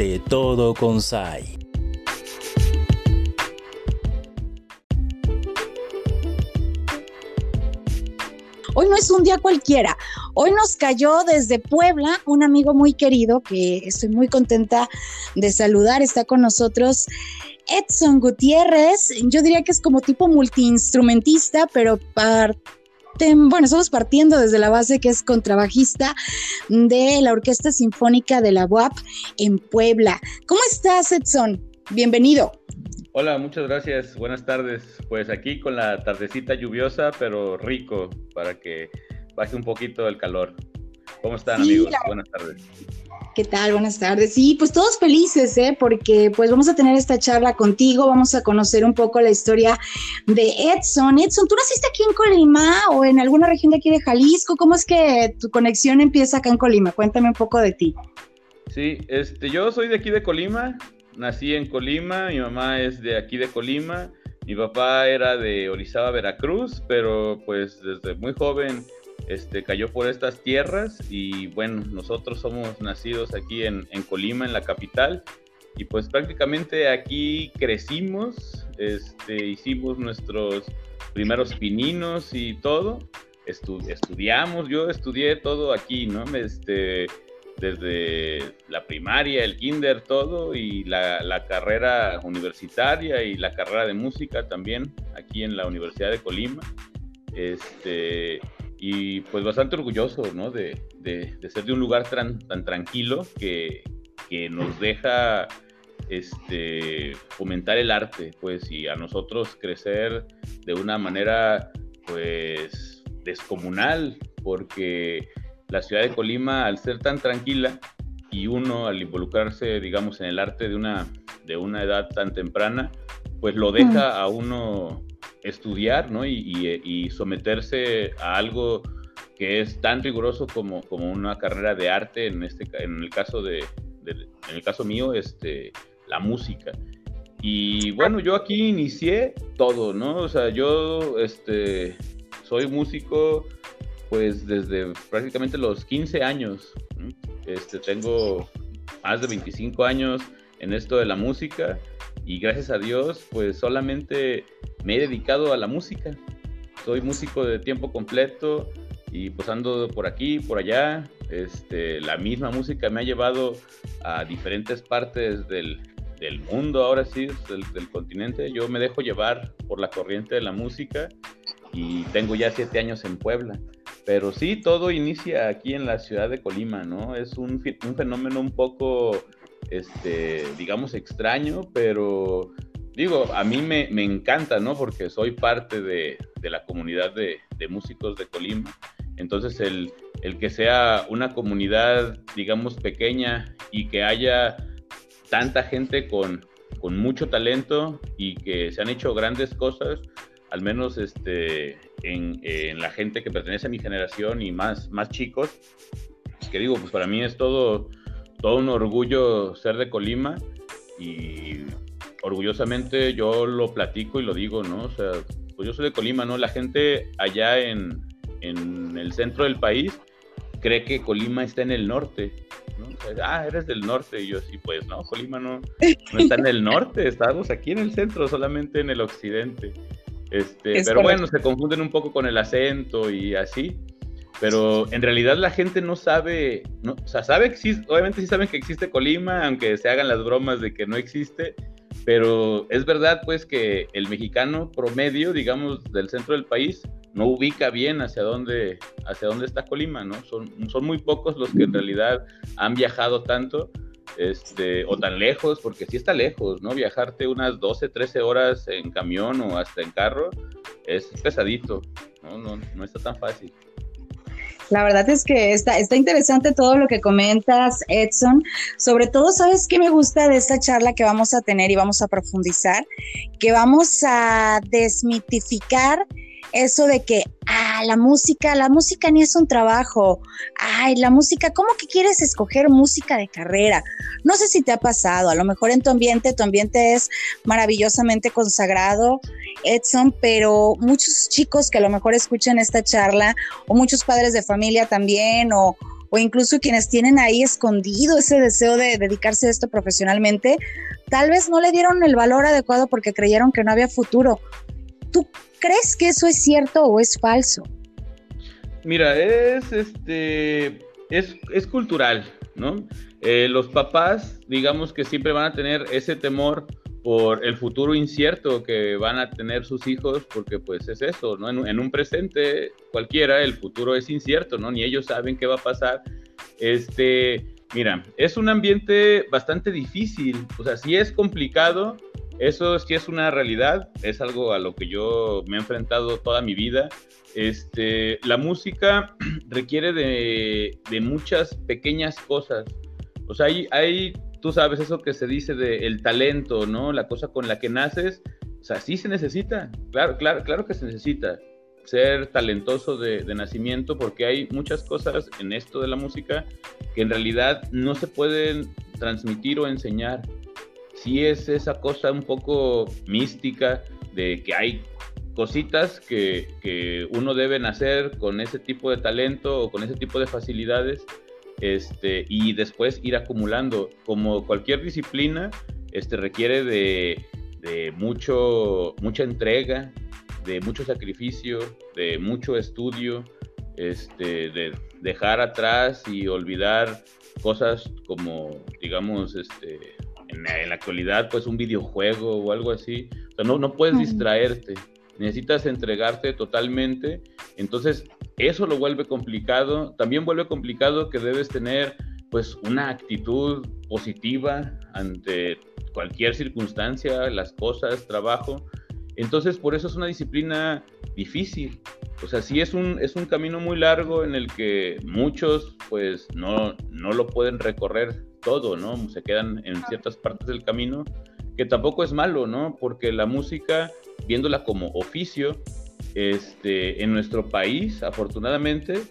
De todo con SAI. Hoy no es un día cualquiera. Hoy nos cayó desde Puebla un amigo muy querido que estoy muy contenta de saludar. Está con nosotros Edson Gutiérrez. Yo diría que es como tipo multiinstrumentista, pero bueno, estamos partiendo desde la base que es contrabajista de la Orquesta Sinfónica de la UAP en Puebla. ¿Cómo estás, Edson? Bienvenido. Hola, muchas gracias. Buenas tardes. Pues aquí con la tardecita lluviosa, pero rico, para que baje un poquito el calor. ¿Cómo están, amigos? Buenas tardes. ¿Qué tal? Buenas tardes. Sí, pues todos felices, ¿eh? Porque pues vamos a tener esta charla contigo, vamos a conocer un poco la historia de Edson. Edson, ¿tú naciste aquí en Colima o en alguna región de aquí de Jalisco? ¿Cómo es que tu conexión empieza acá en Colima? Cuéntame un poco de ti. Sí, este, yo soy de aquí de Colima, nací en Colima, mi mamá es de aquí de Colima, mi papá era de Orizaba, Veracruz, pero pues desde muy joven este, cayó por estas tierras y bueno, nosotros somos nacidos aquí en, Colima, en la capital, y pues prácticamente aquí crecimos, este, hicimos nuestros primeros pininos y todo, estudiamos, yo estudié todo aquí, ¿no? Este, desde la primaria, el kinder, todo, y la, la, carrera universitaria y la carrera de música también aquí en la Universidad de Colima. Este, y pues bastante orgulloso, ¿no? De, ser de un lugar tan, tan tranquilo que, nos deja este, fomentar el arte, pues, y a nosotros crecer de una manera, pues, descomunal, porque la ciudad de Colima, al ser tan tranquila, y uno al involucrarse, digamos, en el arte de una, de una edad tan temprana, pues lo deja a uno estudiar ¿no? y, someterse a algo que es tan riguroso como, como una carrera de arte, en, este, en, el, caso de, en el caso mío, este, la música. Y bueno, yo aquí inicié todo, ¿no? O sea, yo este, soy músico pues desde prácticamente los 15 años. Este, tengo más de 25 años en esto de la música y gracias a Dios pues solamente me he dedicado a la música. Soy músico de tiempo completo y pues ando por aquí, por allá. Este, la misma música me ha llevado a diferentes partes del, mundo, ahora sí, del, del, continente. Yo me dejo llevar por la corriente de la música y tengo ya siete años en Puebla. Pero sí, todo inicia aquí en la ciudad de Colima, ¿no? Es un, un fenómeno un poco este, digamos, extraño, pero digo, a mí me, encanta, ¿no? Porque soy parte de, la comunidad de, músicos de Colima. Entonces, el, que sea una comunidad, digamos, pequeña y que haya tanta gente con, mucho talento y que se han hecho grandes cosas, al menos este, en, la gente que pertenece a mi generación y más, más chicos, que digo, pues para mí es todo todo un orgullo ser de Colima y orgullosamente yo lo platico y lo digo, ¿no? O sea, pues yo soy de Colima, ¿no? La gente allá en, el centro del país cree que Colima está en el norte. ¿no? ah, eres del norte. Y yo sí, pues no, Colima no, no está en el norte, estamos aquí en el centro, solamente en el occidente. Este, pero bueno, se confunden un poco con el acento y así pero en realidad la gente no sabe, no, o sea, sabe existe, obviamente sí saben que existe Colima, aunque se hagan las bromas de que no existe, pero es verdad pues que el mexicano promedio, digamos, del centro del país, no ubica bien hacia dónde, hacia dónde está Colima, ¿no? Son, son muy pocos los que en realidad han viajado tanto, este, o tan lejos, porque sí está lejos, ¿no? Viajarte unas 12, 13 horas en camión o hasta en carro es pesadito, ¿no? No, no está tan fácil. La verdad es que está, está interesante todo lo que comentas, Edson. Sobre todo, ¿sabes qué me gusta de esta charla que vamos a tener y vamos a profundizar? Que vamos a desmitificar eso de que, ah, la música, la música ni es un trabajo, ay, la música, ¿cómo que quieres escoger música de carrera? No sé si te ha pasado, a lo mejor en tu ambiente, tu ambiente es maravillosamente consagrado, Edson, pero muchos chicos que a lo mejor escuchan esta charla, o muchos padres de familia también, o o incluso quienes tienen ahí escondido ese deseo de dedicarse a esto profesionalmente, tal vez no le dieron el valor adecuado porque creyeron que no había futuro. ¿Tú crees que eso es cierto o es falso? Mira, es este es, es cultural, ¿no? Eh, los papás, digamos que siempre van a tener ese temor por el futuro incierto que van a tener sus hijos, porque pues es eso, ¿no? En, un presente cualquiera el futuro es incierto, ¿no? Ni ellos saben qué va a pasar. Este, mira, es un ambiente bastante difícil, o sea, sí es complicado, eso sí es una realidad, es algo a lo que yo me he enfrentado toda mi vida. Este, la música requiere de, de muchas pequeñas cosas. O sea, hay, hay tú sabes eso que se dice de el talento, ¿no? La cosa con la que naces, o sea, sí se necesita, claro, claro, claro que se necesita ser talentoso de, nacimiento porque hay muchas cosas en esto de la música que en realidad no se pueden transmitir o enseñar. Sí es esa cosa un poco mística de que hay cositas que, que uno debe nacer con ese tipo de talento o con ese tipo de facilidades este, y después ir acumulando. Como cualquier disciplina, este, requiere de, mucho, mucha entrega, de mucho sacrificio, de mucho estudio, este, de dejar atrás y olvidar cosas como, digamos, este, en, la actualidad, pues un videojuego o algo así. O sea, no, no puedes distraerte, necesitas entregarte totalmente. Entonces, eso lo vuelve complicado. También vuelve complicado que debes tener pues una actitud positiva ante cualquier circunstancia, las cosas, trabajo. Entonces, por eso es una disciplina difícil. O sea, sí es un, es un camino muy largo en el que muchos pues no, no lo pueden recorrer todo, ¿no? Se quedan en ciertas partes del camino, que tampoco es malo, ¿no? Porque la música, viéndola como oficio, este, en nuestro país, afortunadamente,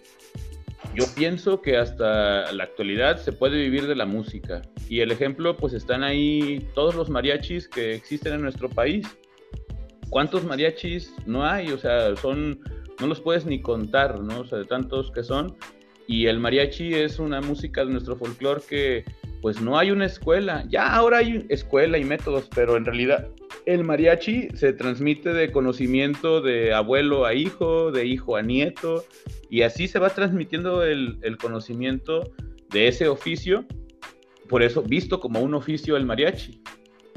yo pienso que hasta la actualidad se puede vivir de la música. Y el ejemplo, pues están ahí todos los mariachis que existen en nuestro país. ¿Cuántos mariachis no hay? O sea, son, no los puedes ni contar, ¿no? O sea, de tantos que son. Y el mariachi es una música de nuestro folclore que, pues no hay una escuela. Ya ahora hay escuela y métodos, pero en realidad el mariachi se transmite de conocimiento de abuelo a hijo, de hijo a nieto, y así se va transmitiendo el, conocimiento de ese oficio, por eso visto como un oficio el mariachi,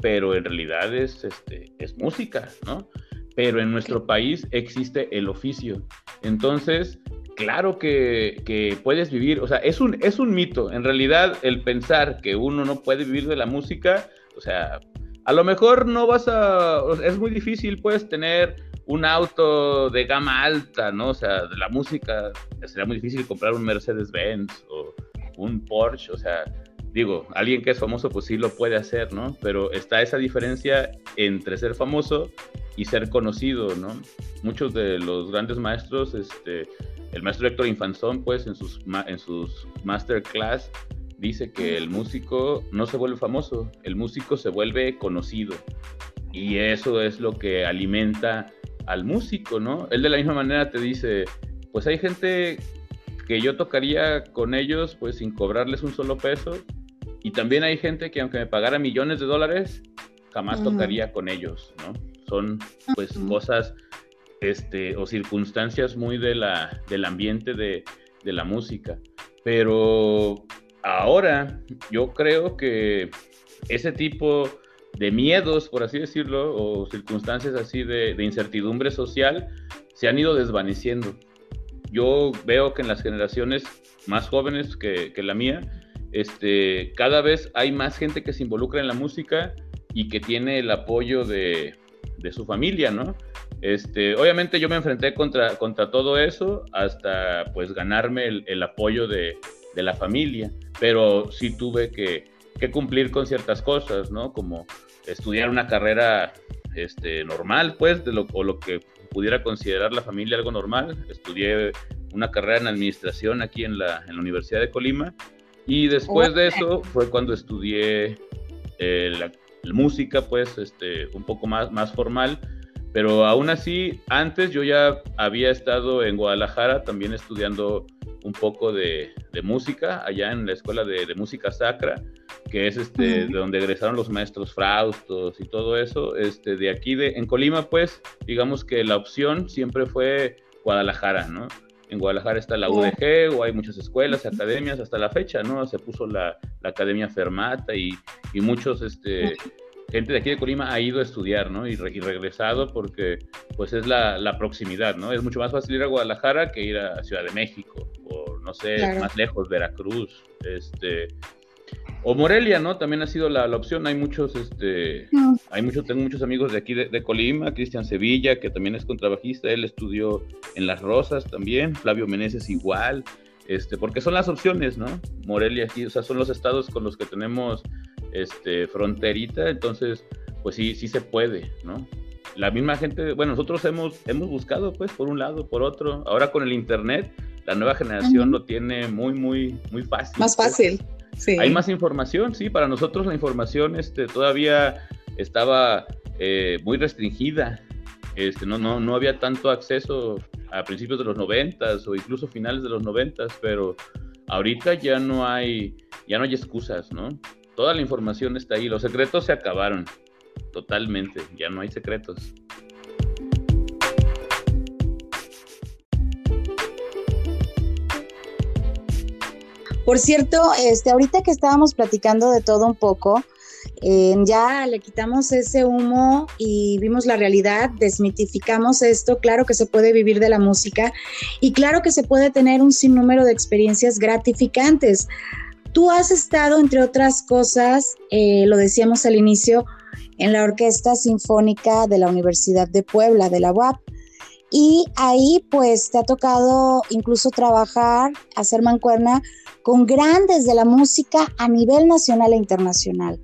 pero en realidad es, este, es música, ¿no? Pero en nuestro país existe el oficio. Entonces, claro que, puedes vivir, o sea, es un, es un mito. En realidad, el pensar que uno no puede vivir de la música, o sea, a lo mejor no vas a, es muy difícil, puedes tener un auto de gama alta, ¿no? O sea, de la música, sería muy difícil comprar un Mercedes-Benz o un Porsche, o sea, digo, alguien que es famoso pues sí lo puede hacer, ¿no? Pero está esa diferencia entre ser famoso y ser conocido, ¿no? Muchos de los grandes maestros, este, el maestro Héctor Infanzón, pues en sus, en sus masterclass, dice que el músico no se vuelve famoso, el músico se vuelve conocido. Y eso es lo que alimenta al músico, ¿no? Él de la misma manera te dice, pues hay gente que yo tocaría con ellos pues sin cobrarles un solo peso. Y también hay gente que aunque me pagara millones de dólares, jamás tocaría con ellos, ¿no? Son pues cosas este, o circunstancias muy de la, del ambiente de, de la música. Pero ahora yo creo que ese tipo de miedos, por así decirlo, o circunstancias así de, incertidumbre social, se han ido desvaneciendo. Yo veo que en las generaciones más jóvenes que, la mía, este, cada vez hay más gente que se involucra en la música y que tiene el apoyo de, su familia, ¿no? Este, obviamente yo me enfrenté contra, contra todo eso hasta pues ganarme el apoyo de, de la familia, pero sí tuve que, cumplir con ciertas cosas, ¿no? Como estudiar una carrera este, normal, pues, de lo, o lo que pudiera considerar la familia algo normal. Estudié una carrera en administración aquí en la, en la Universidad de Colima y después de eso fue cuando estudié eh, la, música, pues, este, un poco más, más formal. Pero aún así, antes yo ya había estado en Guadalajara también estudiando un poco de, música allá en la escuela de, música sacra, que es este, de donde egresaron los maestros Fraustos y todo eso. Este, de aquí, de, en Colima, pues, digamos que la opción siempre fue Guadalajara, ¿no? En Guadalajara está la UDG, o hay muchas escuelas, academias, hasta la fecha, ¿no? Se puso la, Academia Fermata y, y muchos, este, gente de aquí de Colima ha ido a estudiar, ¿no? Y, regresado porque, pues, es la, proximidad, ¿no? Es mucho más fácil ir a Guadalajara que ir a Ciudad de México, o no sé, más lejos, Veracruz, este... O Morelia, ¿no? También ha sido la, opción. Hay muchos, este, hay muchos, tengo muchos amigos de aquí de, Colima, Cristian Sevilla, que también es contrabajista, él estudió en Las Rosas también, Flavio Meneses igual, este, porque son las opciones, ¿no? Morelia aquí, o sea, son los estados con los que tenemos este, fronterita, entonces, pues sí, sí se puede, ¿no? La misma gente, bueno, nosotros hemos, hemos buscado, pues, por un lado, por otro. Ahora con el Internet, la nueva generación lo tiene muy, muy, muy fácil. Más pues. Hay más información, sí, para nosotros la información este, todavía estaba eh, muy restringida. Este, no, no, no había tanto acceso a principios de los noventas o incluso finales de los noventas, pero ahorita ya no hay, ya no hay excusas, ¿no? Toda la información está ahí, los secretos se acabaron totalmente, ya no hay secretos. Por cierto, este, ahorita que estábamos platicando de todo un poco, eh, ya le quitamos ese humo y vimos la realidad, desmitificamos esto, claro que se puede vivir de la música y claro que se puede tener un sinnúmero de experiencias gratificantes. Tú has estado, entre otras cosas, eh, lo decíamos al inicio, en la Orquesta Sinfónica de la Universidad de Puebla, de la UAP. Y ahí pues te ha tocado incluso trabajar, hacer mancuerna con grandes de la música a nivel nacional e internacional.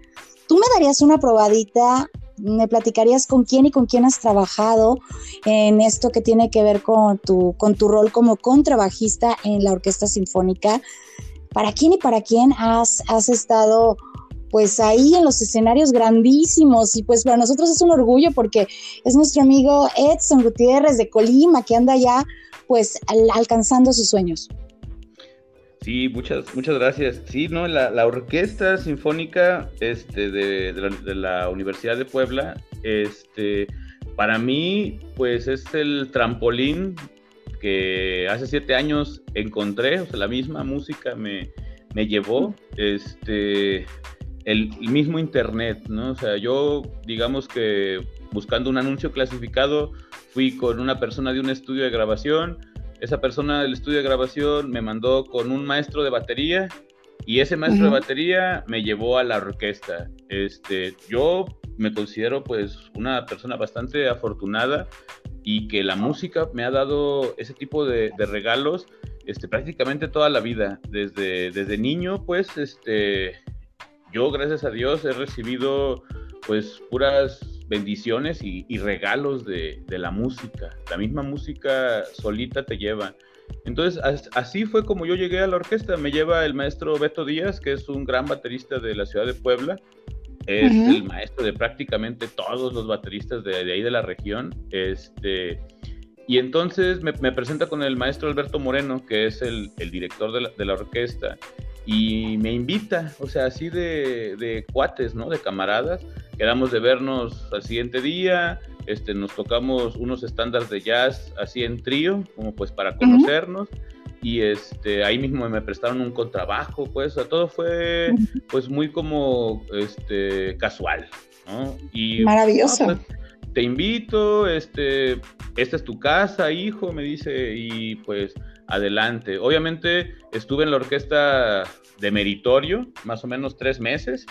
¿Tú me darías una probadita? ¿Me platicarías con quién y con quién has trabajado en esto que tiene que ver con tu, con tu rol como contrabajista en la Orquesta Sinfónica? ¿Para quién y para quién has, has estado pues ahí en los escenarios grandísimos y pues para nosotros es un orgullo porque es nuestro amigo Edson Gutiérrez de Colima que anda ya pues alcanzando sus sueños. Sí, muchas, muchas gracias. Sí, no, la, Orquesta Sinfónica este, de, la, Universidad de Puebla, este, para mí, pues es el trampolín que hace siete años encontré, o sea, la misma música me, me llevó, este, el, mismo internet, ¿no? O sea, yo, digamos que buscando un anuncio clasificado, fui con una persona de un estudio de grabación, esa persona del estudio de grabación me mandó con un maestro de batería y ese maestro de batería me llevó a la orquesta. Este, yo me considero pues una persona bastante afortunada y que la música me ha dado ese tipo de, regalos este, prácticamente toda la vida. Desde, desde niño pues este, yo gracias a Dios he recibido pues puras bendiciones y, regalos de, la música. La misma música solita te lleva. Entonces, así fue como yo llegué a la orquesta. Me lleva el maestro Beto Díaz, que es un gran baterista de la ciudad de Puebla. Es el maestro de prácticamente todos los bateristas de, ahí de la región. Este, y entonces me, presenta con el maestro Alberto Moreno, que es el, director de la, de la, orquesta, y me invita, o sea, así de, de cuates, ¿no? De camaradas, quedamos de vernos al siguiente día, este, nos tocamos unos estándares de jazz así en trío, como pues para conocernos. Y este, ahí mismo me prestaron un contrabajo, pues, o todo fue pues muy como este, casual, ¿no? Y, Maravilloso. Pues, te invito, este, esta es tu casa, hijo, me dice, y pues adelante. Obviamente estuve en la orquesta de meritorio, más o menos tres meses,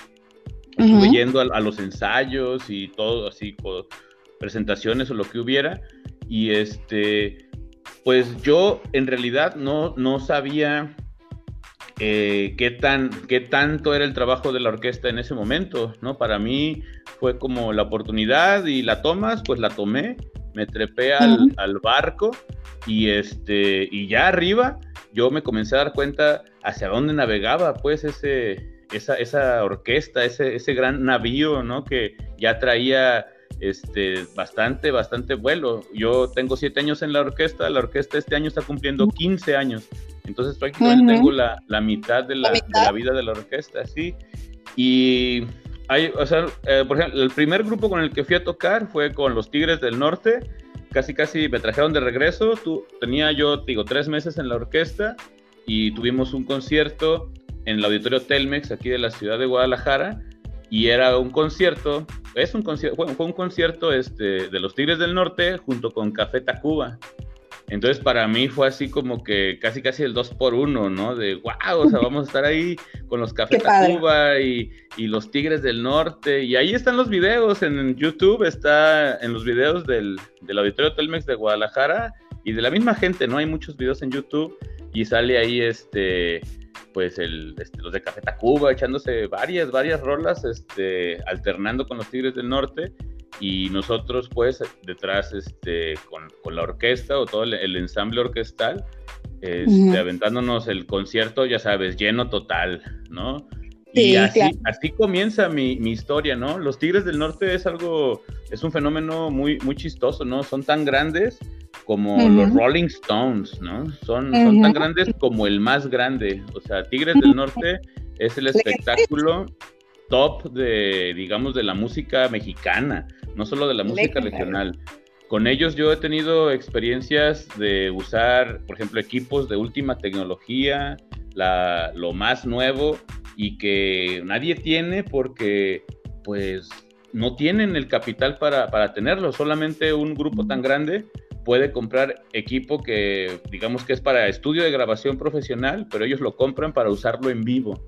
Estuve yendo a, los ensayos y todo, así, presentaciones o lo que hubiera. Y este, pues yo en realidad no, no sabía eh, qué, tan, qué tanto era el trabajo de la orquesta en ese momento, ¿no? Para mí fue como la oportunidad y la tomas, pues la tomé, me trepé al, al barco y, este, y ya arriba yo me comencé a dar cuenta hacia dónde navegaba, pues ese, esa, esa orquesta, ese, ese gran navío, ¿no? Que ya traía este, bastante, bastante vuelo. Yo tengo siete años en la orquesta, la orquesta este año está cumpliendo 15 años. Entonces prácticamente tengo la, mitad, de la, vida de la orquesta, sí. Y hay, o sea, eh, por ejemplo, el primer grupo con el que fui a tocar fue con los Tigres del Norte. Casi, casi me trajeron de regreso. Tú, tenía yo, digo, tres meses en la orquesta y tuvimos un concierto en el auditorio Telmex aquí de la ciudad de Guadalajara y era un concierto, es un concierto, fue, un concierto este, de los Tigres del Norte junto con Café Tacuba. Entonces para mí fue así como que casi casi el 2 por 1 ¿no? De wow, o sea, vamos a estar ahí con los Café Tacuba y, y, los Tigres del Norte. Y ahí están los videos en YouTube, está en los videos del, del Auditorio Telmex de Guadalajara y de la misma gente, ¿no? Hay muchos videos en YouTube y sale ahí este pues el, este, los de Café Tacuba echándose varias, varias rolas, este, alternando con los Tigres del Norte y nosotros pues detrás este, con, con la orquesta o todo el, ensamble orquestal, este, aventándonos el concierto, ya sabes, lleno total, ¿no? y así, así comienza mi, mi, historia, ¿no? Los Tigres del Norte es algo, es un fenómeno muy, muy chistoso, ¿no? Son tan grandes como los Rolling Stones, ¿no? Son, son tan grandes como el más grande. O sea, Tigres del Norte es el espectáculo top de, digamos, de la música mexicana, no solo de la música regional. Con ellos yo he tenido experiencias de usar, por ejemplo, equipos de última tecnología, la, lo más nuevo y que nadie tiene porque, pues, no tienen el capital para, para tenerlo, solamente un grupo tan grande puede comprar equipo que digamos que es para estudio de grabación profesional, pero ellos lo compran para usarlo en vivo,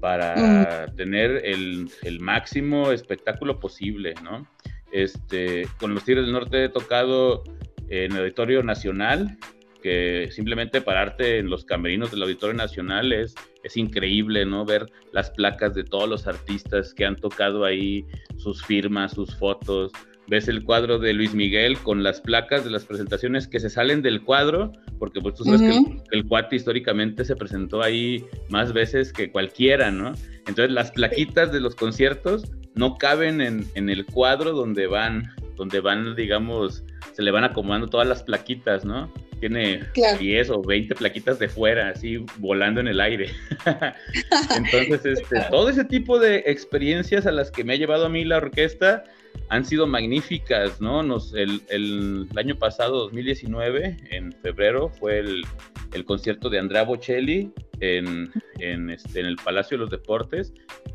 para tener el, el, máximo espectáculo posible, ¿no? Este, con los Tigres del Norte he tocado en el Auditorio Nacional, que simplemente pararte en los camerinos del Auditorio Nacional es, es increíble, ¿no? Ver las placas de todos los artistas que han tocado ahí, sus firmas, sus fotos, ves el cuadro de Luis Miguel con las placas de las presentaciones que se salen del cuadro, porque pues tú sabes que el, cuate históricamente se presentó ahí más veces que cualquiera, ¿no? Entonces las plaquitas de los conciertos no caben en, en el cuadro donde van, donde van, digamos, se le van acomodando todas las plaquitas, ¿no? Tiene 10 o 20 plaquitas de fuera, así volando en el aire. Entonces, este, todo ese tipo de experiencias a las que me ha llevado a mí la orquesta, han sido magníficas, ¿no? Nos, el, el, año pasado, 2019, en febrero, fue el, el concierto de Andrea Bocelli en, en, este, en, el Palacio de los Deportes.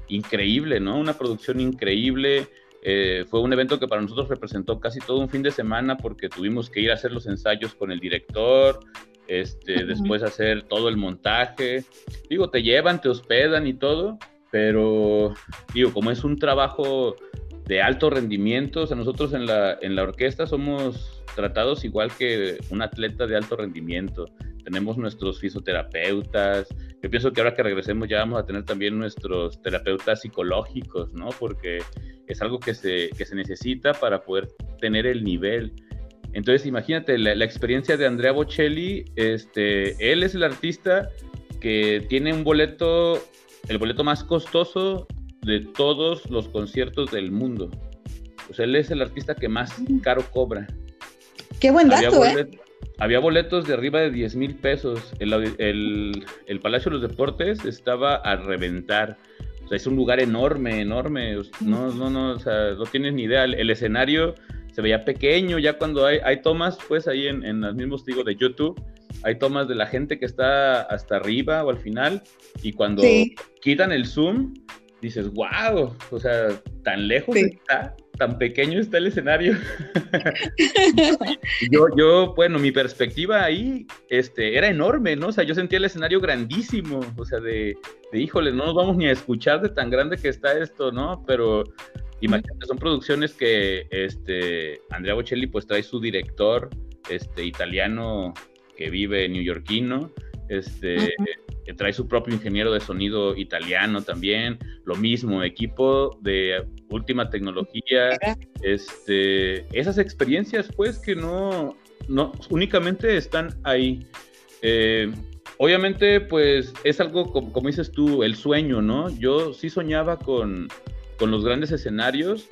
Increíble, ¿no? Una producción increíble. Eh, fue un evento que para nosotros representó casi todo un fin de semana porque tuvimos que ir a hacer los ensayos con el director, este, después hacer todo el montaje. Digo, te llevan, te hospedan y todo, pero digo, como es un trabajo de alto rendimiento. O sea, nosotros en la, en la orquesta somos tratados igual que un atleta de alto rendimiento. Tenemos nuestros fisioterapeutas. Yo pienso que ahora que regresemos ya vamos a tener también nuestros terapeutas psicológicos, ¿no? Porque es algo que se, que se necesita para poder tener el nivel. Entonces, imagínate la, la, experiencia de Andrea Bocelli. Este, él es el artista que tiene un boleto, el boleto más costoso de todos los conciertos del mundo. Pues él es el artista que más caro cobra. Qué buen dato, había, ¿eh? había boletos de arriba de 10 mil pesos. El, el, Palacio de los Deportes estaba a reventar. O sea, es un lugar enorme, enorme. No, no, no, o sea, no tienes ni idea. El, escenario se veía pequeño, ya cuando hay, hay tomas, pues ahí en, en los mismos, digo, de YouTube, hay tomas de la gente que está hasta arriba o al final, y cuando quitan el zoom, dices, wow, o sea, tan lejos está, tan pequeño está el escenario. yo, yo, bueno, mi perspectiva ahí este, era enorme, ¿no? O sea, yo sentía el escenario grandísimo, o sea, de, de híjole, no nos vamos ni a escuchar de tan grande que está esto, ¿no? Pero imagínate, son producciones que este, Andrea Bocelli pues trae su director este, italiano que vive neoyorquino, este, que trae su propio ingeniero de sonido italiano también, lo mismo, equipo de última tecnología, este, esas experiencias pues que no, no únicamente están ahí. Eh, obviamente pues es algo como, como, dices tú, el sueño, ¿no? Yo sí soñaba con, con los grandes escenarios,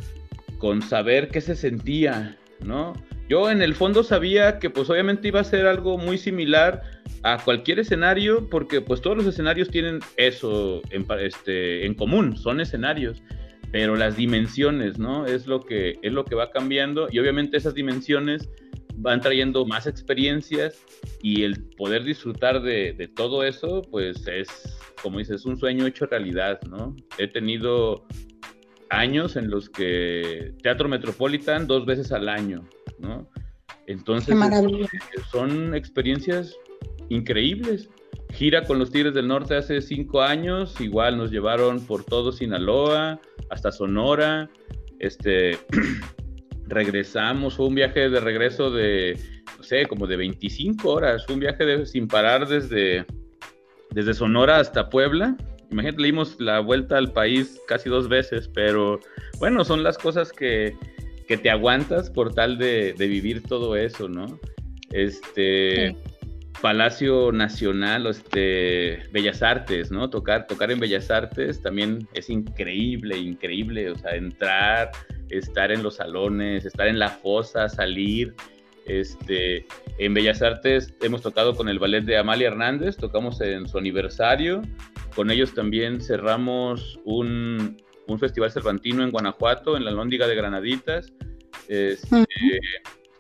con saber qué se sentía ¿no? Yo en el fondo sabía que pues obviamente iba a ser algo muy similar a cualquier escenario porque pues todos los escenarios tienen eso en, este, en común, son escenarios, pero las dimensiones, ¿no? Es lo, que, es lo que va cambiando y obviamente esas dimensiones van trayendo más experiencias y el poder disfrutar de, de todo eso pues es, como dices, un sueño hecho realidad, ¿no? He tenido años en los que Teatro Metropolitan dos veces al año, ¿no? Entonces, este, son experiencias increíbles. Gira con los Tigres del Norte hace cinco años, igual nos llevaron por todo Sinaloa, hasta Sonora, este, regresamos, fue un viaje de regreso de, no sé, como de 25 horas, fue un viaje de, sin parar desde, desde Sonora hasta Puebla, imagínate, le dimos la vuelta al país casi dos veces, pero bueno, son las cosas que, te aguantas por tal de, vivir todo eso, ¿no? Este Palacio Nacional, este Bellas Artes, ¿no? Tocar, tocar en Bellas Artes también es increíble, increíble, o sea, entrar, estar en los salones, estar en la fosa, salir. Este, en Bellas Artes hemos tocado con el ballet de Amalia Hernández, tocamos en su aniversario, con ellos también cerramos un, festival cervantino en Guanajuato, en la Lóndiga de Granaditas. Este,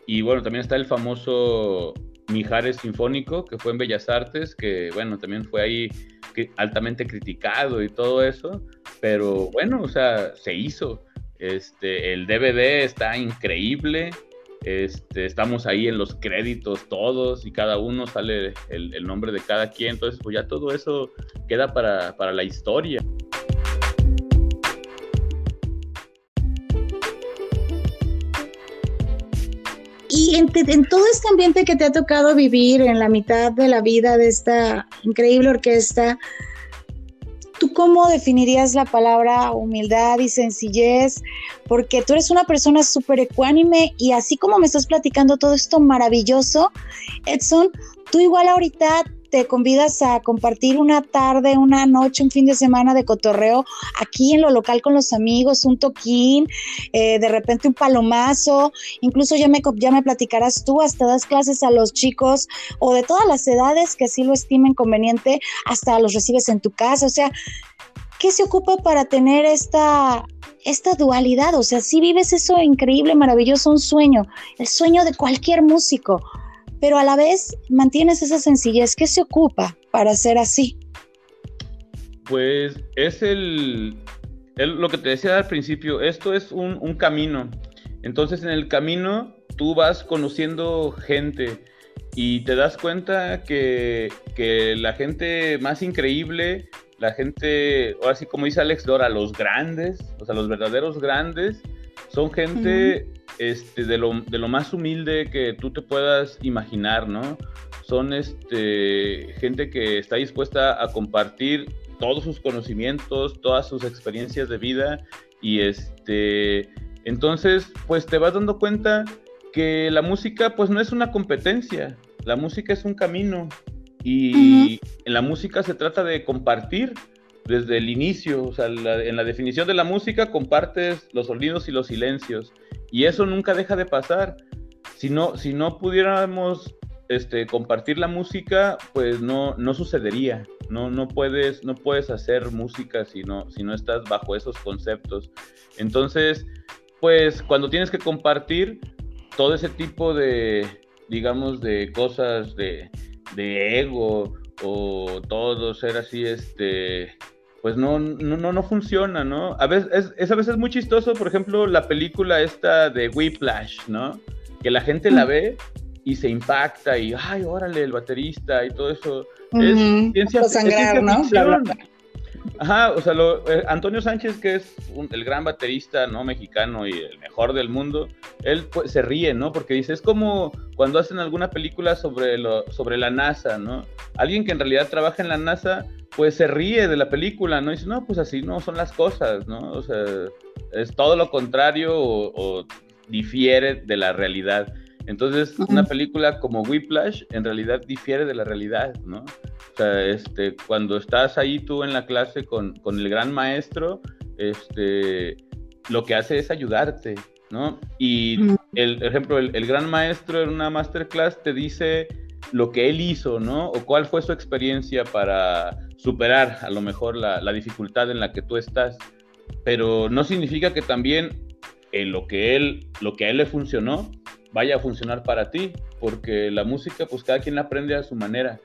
y bueno, también está el famoso Mijares Sinfónico, que fue en Bellas Artes, que bueno, también fue ahí altamente criticado y todo eso, pero bueno, o sea, se hizo. Este, el DVD está increíble, este, estamos ahí en los créditos todos y cada uno sale el, nombre de cada quien, entonces pues ya todo eso queda para, la historia. Y en, todo este ambiente que te ha tocado vivir en la mitad de la vida de esta increíble orquesta, ¿Tú cómo definirías la palabra humildad y sencillez? Porque tú eres una persona súper ecuánime y así como me estás platicando todo esto maravilloso, Edson, tú igual ahorita te convidas a compartir una tarde, una noche, un fin de semana de cotorreo aquí en lo local con los amigos, un toquín, eh, de repente un palomazo, incluso ya me, ya me platicarás tú, hasta das clases a los chicos o de todas las edades que así lo estimen conveniente, hasta los recibes en tu casa, o sea, ¿qué se ocupa para tener esta, esta dualidad? O sea, si vives eso increíble, maravilloso, un sueño, el sueño de cualquier músico pero a la vez mantienes esa sencillez. ¿Qué se ocupa para ser así? Pues es el, lo que te decía al principio, esto es un, camino. Entonces en el camino tú vas conociendo gente y te das cuenta que, la gente más increíble, la gente, ahora sí como dice Alex Dora, los grandes, o sea, los verdaderos grandes, son gente este, de, lo, de, lo, más humilde que tú te puedas imaginar, ¿no? Son este, gente que está dispuesta a compartir todos sus conocimientos, todas sus experiencias de vida y este, entonces, pues te vas dando cuenta que la música pues no es una competencia, la música es un camino y en la música se trata de compartir desde el inicio, o sea, en la definición de la música compartes los sonidos y los silencios y eso nunca deja de pasar. Si no, si no pudiéramos este, compartir la música, pues no, no sucedería. No, no, puedes, no puedes hacer música si no, si no estás bajo esos conceptos. Entonces, pues cuando tienes que compartir todo ese tipo de, digamos, de cosas de, de ego o todo ser así, este, pues no, no, no, funciona, ¿no? A veces es, a veces muy chistoso, por ejemplo, la película esta de Whiplash, ¿no? Que la gente la ve y se impacta y, ay, órale, el baterista y todo eso. Es ciencia, sangrar, ¿no? Ajá, o sea, eh, Antonio Sánchez, que es el gran baterista no mexicano y el mejor del mundo, él pues, se ríe, ¿no? Porque dice, es como cuando hacen alguna película sobre, lo, sobre la NASA, ¿no? Alguien que en realidad trabaja en la NASA pues se ríe de la película, ¿no? Y dice, no, pues así no son las cosas, ¿no? O sea, es todo lo contrario o, difiere de la realidad. Entonces, una película como Whiplash en realidad difiere de la realidad, ¿no? O sea, este, cuando estás ahí tú en la clase con, con el gran maestro, este, lo que hace es ayudarte, ¿no? Y el ejemplo, el, el, gran maestro en una masterclass te dice lo que él hizo, ¿no? O cuál fue su experiencia para superar a lo mejor la, dificultad en la que tú estás. Pero no significa que también en lo que él, lo que a él le funcionó, vaya a funcionar para ti, porque la música, pues cada quien la aprende a su manera.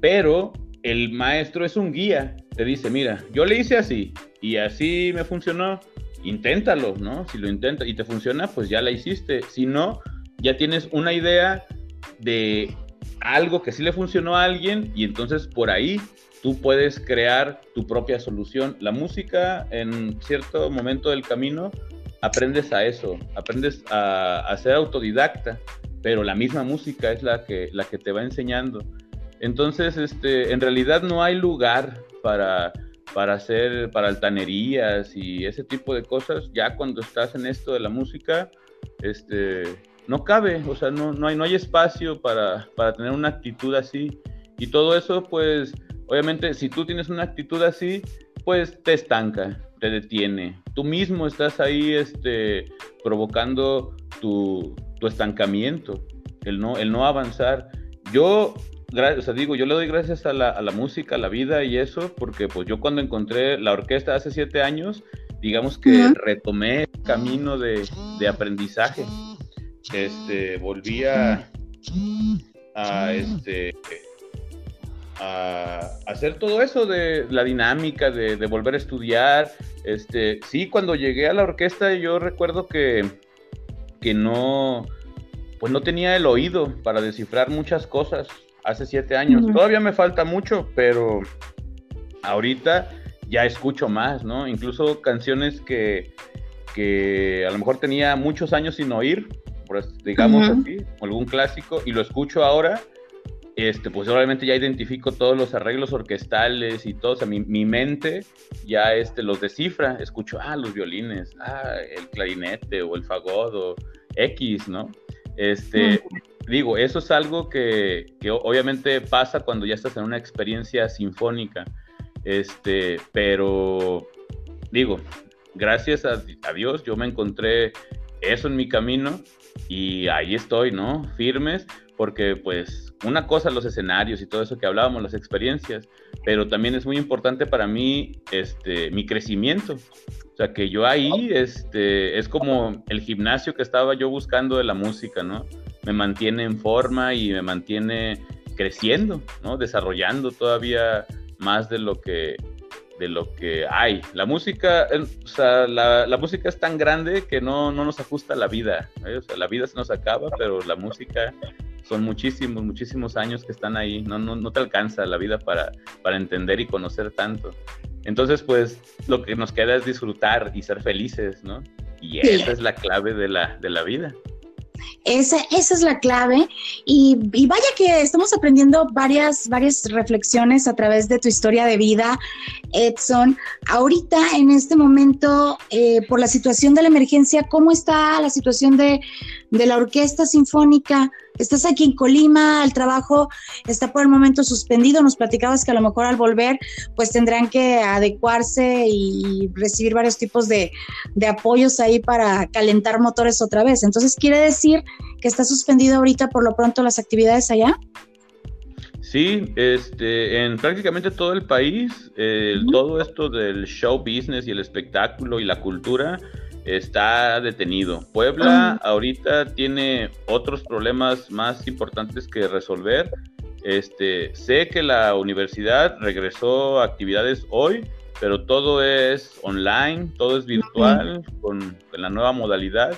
Pero el maestro es un guía, te dice, mira, yo le hice así y así me funcionó, inténtalo, ¿no? Si lo intentas y te funciona, pues ya la hiciste. Si no, ya tienes una idea de algo que sí le funcionó a alguien y entonces por ahí tú puedes crear tu propia solución. La música en cierto momento del camino aprendes a eso, aprendes a, ser autodidacta, pero la misma música es la que, la que te va enseñando. Entonces, este, en realidad no hay lugar para, para hacer, para altanerías y ese tipo de cosas. Ya cuando estás en esto de la música, este, no cabe, o sea, no, no, hay, no hay espacio para, para tener una actitud así. Y todo eso, pues, obviamente, si tú tienes una actitud así, pues te estanca, te detiene. Tú mismo estás ahí este, provocando tu, tu estancamiento, el no, el no avanzar. Yo, o sea, digo, yo le doy gracias a la, a la, música, a la vida y eso, porque pues yo cuando encontré la orquesta hace siete años, digamos que uh -huh. retomé el camino de, de, aprendizaje. Este, volví a, a este a hacer todo eso de la dinámica, de, de, volver a estudiar. Este, sí, cuando llegué a la orquesta yo recuerdo que, que no, pues no tenía el oído para descifrar muchas cosas hace siete años. Uh -huh. Todavía me falta mucho, pero ahorita ya escucho más, ¿no? Incluso canciones que, que a lo mejor tenía muchos años sin oír, digamos uh -huh. así, algún clásico, y lo escucho ahora este, pues obviamente ya identifico todos los arreglos orquestales y todo, o sea, mi, mi, mente ya este, los descifra, escucho, ah, los violines, ah, el clarinete o el fagodo, X, ¿no? Este, mm. digo, eso es algo que, que, obviamente pasa cuando ya estás en una experiencia sinfónica, este, pero digo, gracias a, a Dios yo me encontré eso en mi camino y ahí estoy, ¿no? Firmes, porque pues una cosa los escenarios y todo eso que hablábamos, las experiencias, pero también es muy importante para mí este, mi crecimiento. O sea, que yo ahí este, es como el gimnasio que estaba yo buscando de la música, ¿no? Me mantiene en forma y me mantiene creciendo, ¿no? Desarrollando todavía más de lo que, de lo que hay. La música, o sea, la, la música es tan grande que no, no nos ajusta a la vida. ¿eh? O sea, la vida se nos acaba, pero la música son muchísimos, muchísimos años que están ahí, no, no, no te alcanza la vida para, para entender y conocer tanto. Entonces, pues, lo que nos queda es disfrutar y ser felices, ¿no? Y esa es la clave de la, de la vida. Esa, esa, es la clave y, y, vaya que estamos aprendiendo varias, varias reflexiones a través de tu historia de vida, Edson. Ahorita, en este momento, eh, por la situación de la emergencia, ¿cómo está la situación de, de la Orquesta Sinfónica? Estás aquí en Colima, el trabajo está por el momento suspendido. Nos platicabas que a lo mejor al volver, pues tendrán que adecuarse y recibir varios tipos de, de apoyos ahí para calentar motores otra vez. Entonces, ¿quiere decir que está suspendido ahorita por lo pronto las actividades allá? Sí, este, en prácticamente todo el país, eh, uh -huh. todo esto del show business y el espectáculo y la cultura está detenido. Puebla -huh. ahorita tiene otros problemas más importantes que resolver. Este, sé que la universidad regresó a actividades hoy, pero todo es online, todo es virtual, con, la nueva modalidad.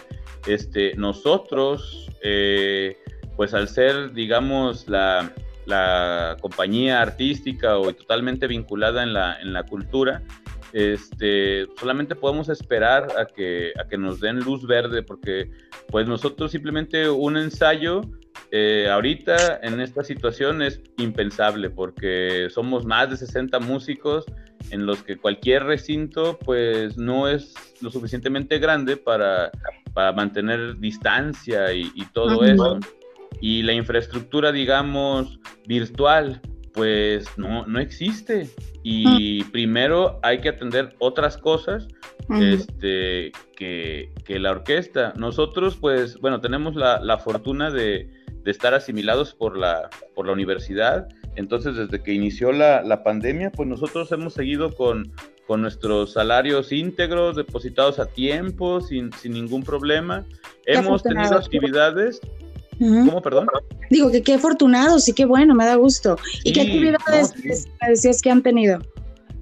Este, nosotros, eh, pues al ser, digamos, la, la compañía artística o totalmente vinculada en la, en la cultura, este, solamente podemos esperar a que, a que nos den luz verde, porque pues nosotros simplemente un ensayo eh, ahorita en esta situación es impensable, porque somos más de 60 músicos en los que cualquier recinto pues no es lo suficientemente grande para, para mantener distancia y, y todo eso. Y la infraestructura, digamos, virtual, pues no, no existe. Y primero hay que atender otras cosas, este, que, la orquesta. Nosotros, pues, bueno, tenemos la, fortuna de, estar asimilados por la, por la universidad. Entonces, desde que inició la, pandemia, pues nosotros hemos seguido con, con nuestros salarios íntegros, depositados a tiempo, sin, sin ningún problema. Hemos tenido actividades. ¿Cómo, perdón? Digo que qué afortunados y qué bueno, me da gusto. ¿Y qué actividades decías que han tenido?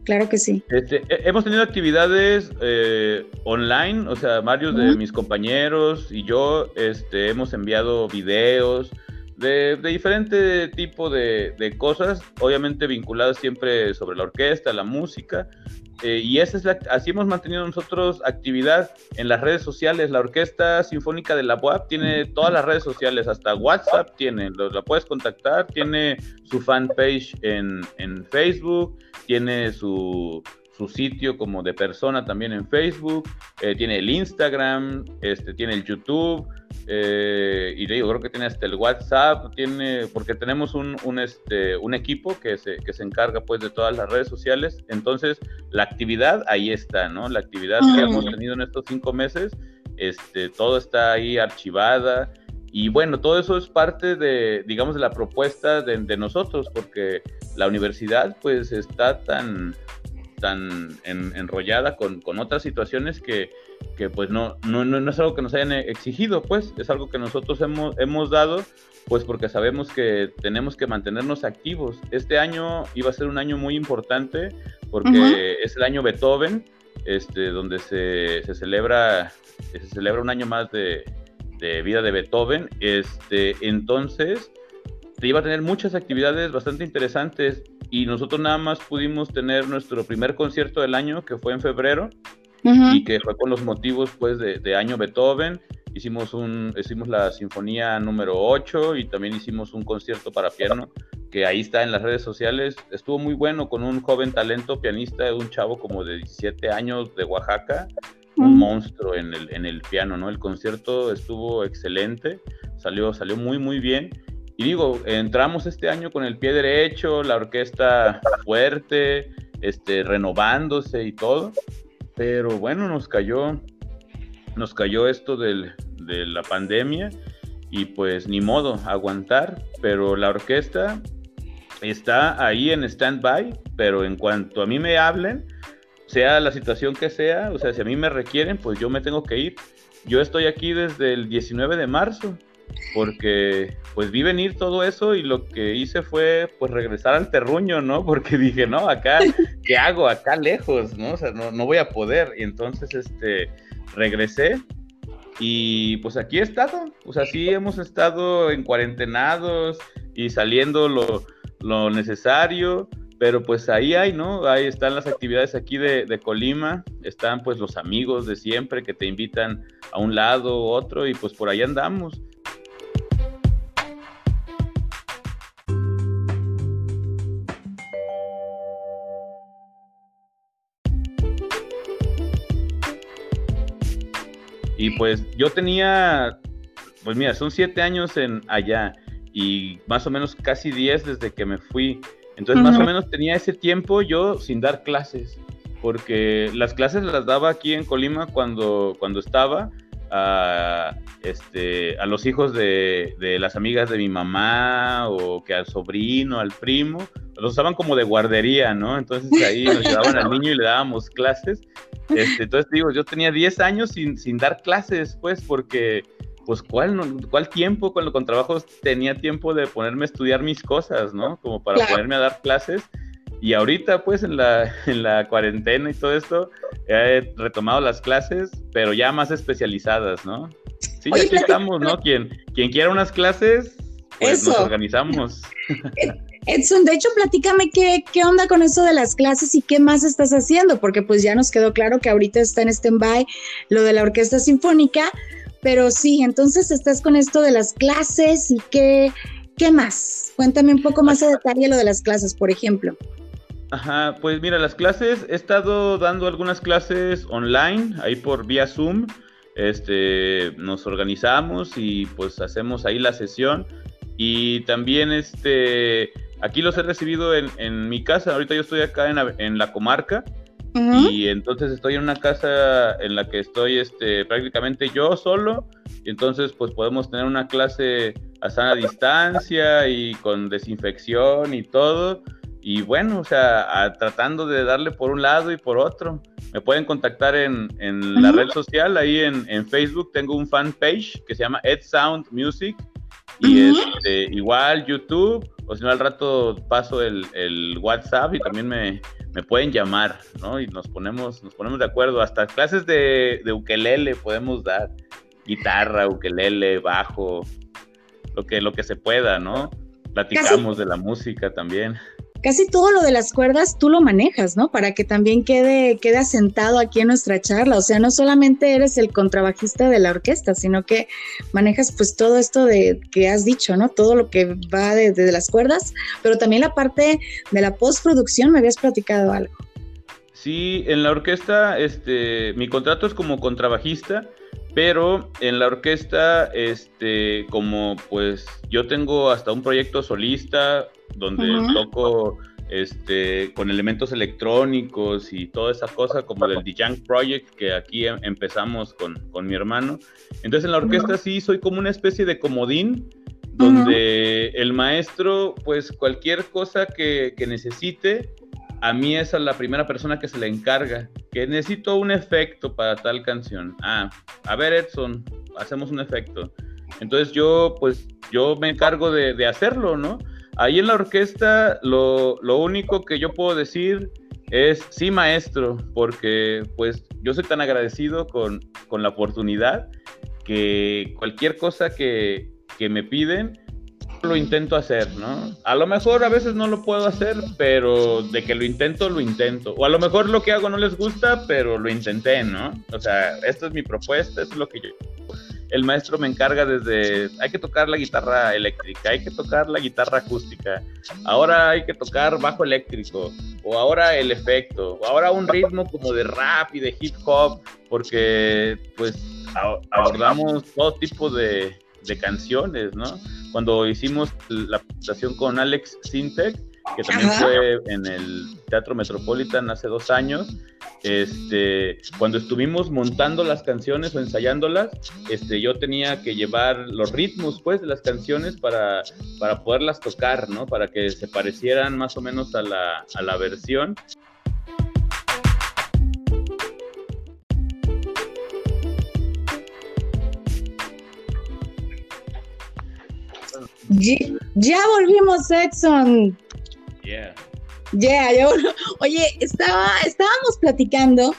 Claro que sí. Este, hemos tenido actividades eh, online, o sea, varios de mis compañeros y yo este, hemos enviado videos de, de diferente tipo de, de, cosas, obviamente vinculadas siempre sobre la orquesta, la música, eh, y esa es la, así hemos mantenido nosotros actividad en las redes sociales. La Orquesta Sinfónica de la UAP tiene todas las redes sociales, hasta WhatsApp tiene, la puedes contactar, tiene su fanpage en, en Facebook, tiene su, su sitio como de persona también en Facebook, eh, tiene el Instagram, este, tiene el YouTube, eh, y digo, creo que tiene hasta el WhatsApp, tiene, porque tenemos un, un, este, un equipo que se, que se encarga pues de todas las redes sociales, entonces la actividad ahí está, ¿no? La actividad que hemos tenido en estos cinco meses, este, todo está ahí archivada, y bueno, todo eso es parte de, digamos, de la propuesta de, de nosotros, porque la universidad pues está tan tan enrollada con, otras situaciones que, pues no, no, no, es algo que nos hayan exigido, pues es algo que nosotros hemos, hemos dado, pues porque sabemos que tenemos que mantenernos activos. Este año iba a ser un año muy importante porque es el año Beethoven, este, donde se, se, celebra, se celebra un año más de, de vida de Beethoven. Este, entonces, iba a tener muchas actividades bastante interesantes y nosotros nada más pudimos tener nuestro primer concierto del año que fue en febrero y que fue con los motivos pues de, año Beethoven. Hicimos un hicimos la sinfonía número 8 y también hicimos un concierto para piano que ahí está en las redes sociales. Estuvo muy bueno con un joven talento pianista un chavo como de 17 años de Oaxaca un monstruo en el, en el piano no el concierto estuvo excelente salió salió muy muy bien y digo, entramos este año con el pie derecho, la orquesta fuerte, este, renovándose y todo, pero bueno, nos cayó, nos cayó esto del, de la pandemia y pues ni modo, aguantar, pero la orquesta está ahí en stand-by, pero en cuanto a mí me hablen, sea la situación que sea, o sea, si a mí me requieren, pues yo me tengo que ir. Yo estoy aquí desde el 19 de marzo, porque pues vi venir todo eso y lo que hice fue pues regresar al terruño, ¿no? Porque dije, no, acá, ¿qué hago? Acá lejos, ¿no? O sea, no, no voy a poder. Y entonces, este, regresé y pues aquí he estado, o sea, sí hemos estado en cuarentenados y saliendo lo, lo necesario, pero pues ahí hay, ¿no? Ahí están las actividades aquí de, de, Colima, están pues los amigos de siempre que te invitan a un lado u otro y pues por ahí andamos. Y pues yo tenía, pues mira, son siete años en allá y más o menos casi diez desde que me fui. Entonces más o menos tenía ese tiempo yo sin dar clases, porque las clases las daba aquí en Colima cuando, cuando estaba a, este, a los hijos de, de las amigas de mi mamá o que al sobrino, al primo, los usaban como de guardería, ¿no? Entonces ahí nos llevaban al niño y le dábamos clases este, entonces digo, yo tenía 10 años sin, sin dar clases, pues, porque, pues, ¿cuál, cuál tiempo con, con trabajos tenía tiempo de ponerme a estudiar mis cosas, ¿no? Como para ponerme a dar clases. Y ahorita, pues, en la, en la cuarentena y todo esto, he retomado las clases, pero ya más especializadas, ¿no? Sí, aquí estamos, ¿no? Quien, quien quiera unas clases, pues nos organizamos. Edson, de hecho, platícame qué, qué onda con eso de las clases y qué más estás haciendo, porque pues ya nos quedó claro que ahorita está en stand-by lo de la orquesta sinfónica, pero sí, entonces estás con esto de las clases y qué, qué más. Cuéntame un poco más a detalle lo de las clases, por ejemplo. Ajá, pues mira, las clases, he estado dando algunas clases online, ahí por vía Zoom. Este, nos organizamos y pues hacemos ahí la sesión. Y también este, Aquí los he recibido en, mi casa. Ahorita yo estoy acá en la, comarca. y entonces estoy en una casa en la que estoy este, prácticamente yo solo y entonces pues podemos tener una clase a sana distancia y con desinfección y todo y bueno, o sea, tratando de darle por un lado y por otro. Me pueden contactar en, en la red social, ahí en, en, Facebook tengo un fan page que se llama Ed Sound Music y este, igual YouTube, o si no al rato paso el, el WhatsApp y también me, me, pueden llamar, ¿no? Y nos ponemos, nos ponemos de acuerdo, hasta clases de, de ukelele podemos dar, guitarra, ukelele, bajo, lo que, lo que se pueda, ¿no? Platicamos de la música también casi todo lo de las cuerdas tú lo manejas, ¿no? Para que también quede, quede asentado aquí en nuestra charla. O sea, no solamente eres el contrabajista de la orquesta, sino que manejas pues todo esto de que has dicho, ¿no? Todo lo que va desde de las cuerdas, pero también la parte de la postproducción, me habías platicado algo. Sí, en la orquesta, este, mi contrato es como contrabajista, pero en la orquesta, este, como pues yo tengo hasta un proyecto solista, donde toco este, con elementos electrónicos y toda esa cosa, como del The Project, que aquí em, empezamos con, con, mi hermano. Entonces en la orquesta sí soy como una especie de comodín, donde el maestro, pues cualquier cosa que, que necesite, a mí es la primera persona que se le encarga, que necesito un efecto para tal canción. Ah, a ver Edson, hacemos un efecto. Entonces yo, pues, yo me encargo de, hacerlo, ¿no? Ahí en la orquesta lo, único que yo puedo decir es sí maestro, porque pues yo soy tan agradecido con, la oportunidad que cualquier cosa que, que, me piden, lo intento hacer, ¿no? A lo mejor a veces no lo puedo hacer, pero de que lo intento, lo intento. O a lo mejor lo que hago no les gusta, pero lo intenté, ¿no? O sea, esta es mi propuesta, es lo que yo el maestro me encarga desde, hay que tocar la guitarra eléctrica, hay que tocar la guitarra acústica, ahora hay que tocar bajo eléctrico, o ahora el efecto, o ahora un ritmo como de rap y de hip hop, porque pues abordamos todo tipo de canciones, ¿no? Cuando hicimos la presentación con Alex Sintek, que también fue en el Teatro Metropolitan hace dos años. Este, cuando estuvimos montando las canciones o ensayándolas, este, yo tenía que llevar los ritmos pues, de las canciones para, para poderlas tocar, ¿no? Para que se parecieran más o menos a la, a la versión. Ya volvimos, Edson. Yeah. Yeah, oye, estaba, estábamos platicando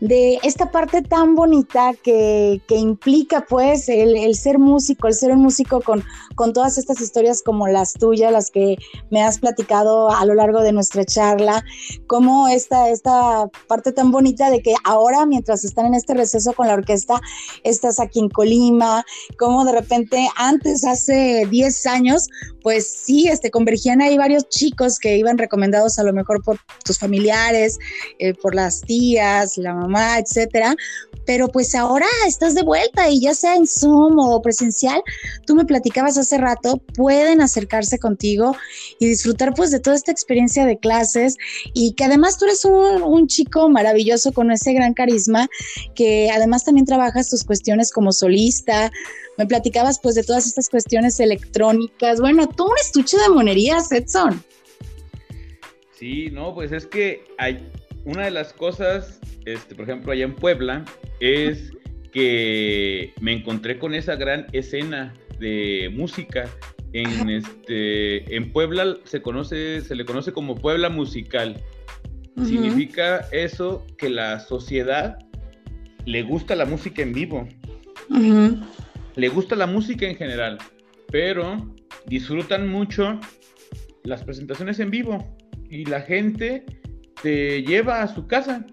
de esta parte tan bonita que, implica pues el, ser músico, el ser un músico con, con todas estas historias como las tuyas, las que me has platicado a lo largo de nuestra charla, como esta, esta parte tan bonita de que ahora mientras están en este receso con la orquesta, estás aquí en Colima, como de repente antes, hace 10 años, pues sí, este, convergían ahí varios chicos que iban recomendados a lo mejor por tus familiares, eh, por las tías, la mamá etcétera. Pero pues ahora estás de vuelta y ya sea en Zoom o presencial, tú me platicabas hace rato, pueden acercarse contigo y disfrutar pues de toda esta experiencia de clases y que además tú eres un, chico maravilloso con ese gran carisma, que además también trabajas tus cuestiones como solista, me platicabas pues de todas estas cuestiones electrónicas. Bueno, tú un estuche de monerías, Edson. Sí, no, pues es que hay una de las cosas este, por ejemplo, allá en Puebla, es que me encontré con esa gran escena de música. En, este, en Puebla se, conoce, se le conoce como Puebla musical. Significa eso que la sociedad le gusta la música en vivo. Le gusta la música en general, pero disfrutan mucho las presentaciones en vivo y la gente te lleva a su casa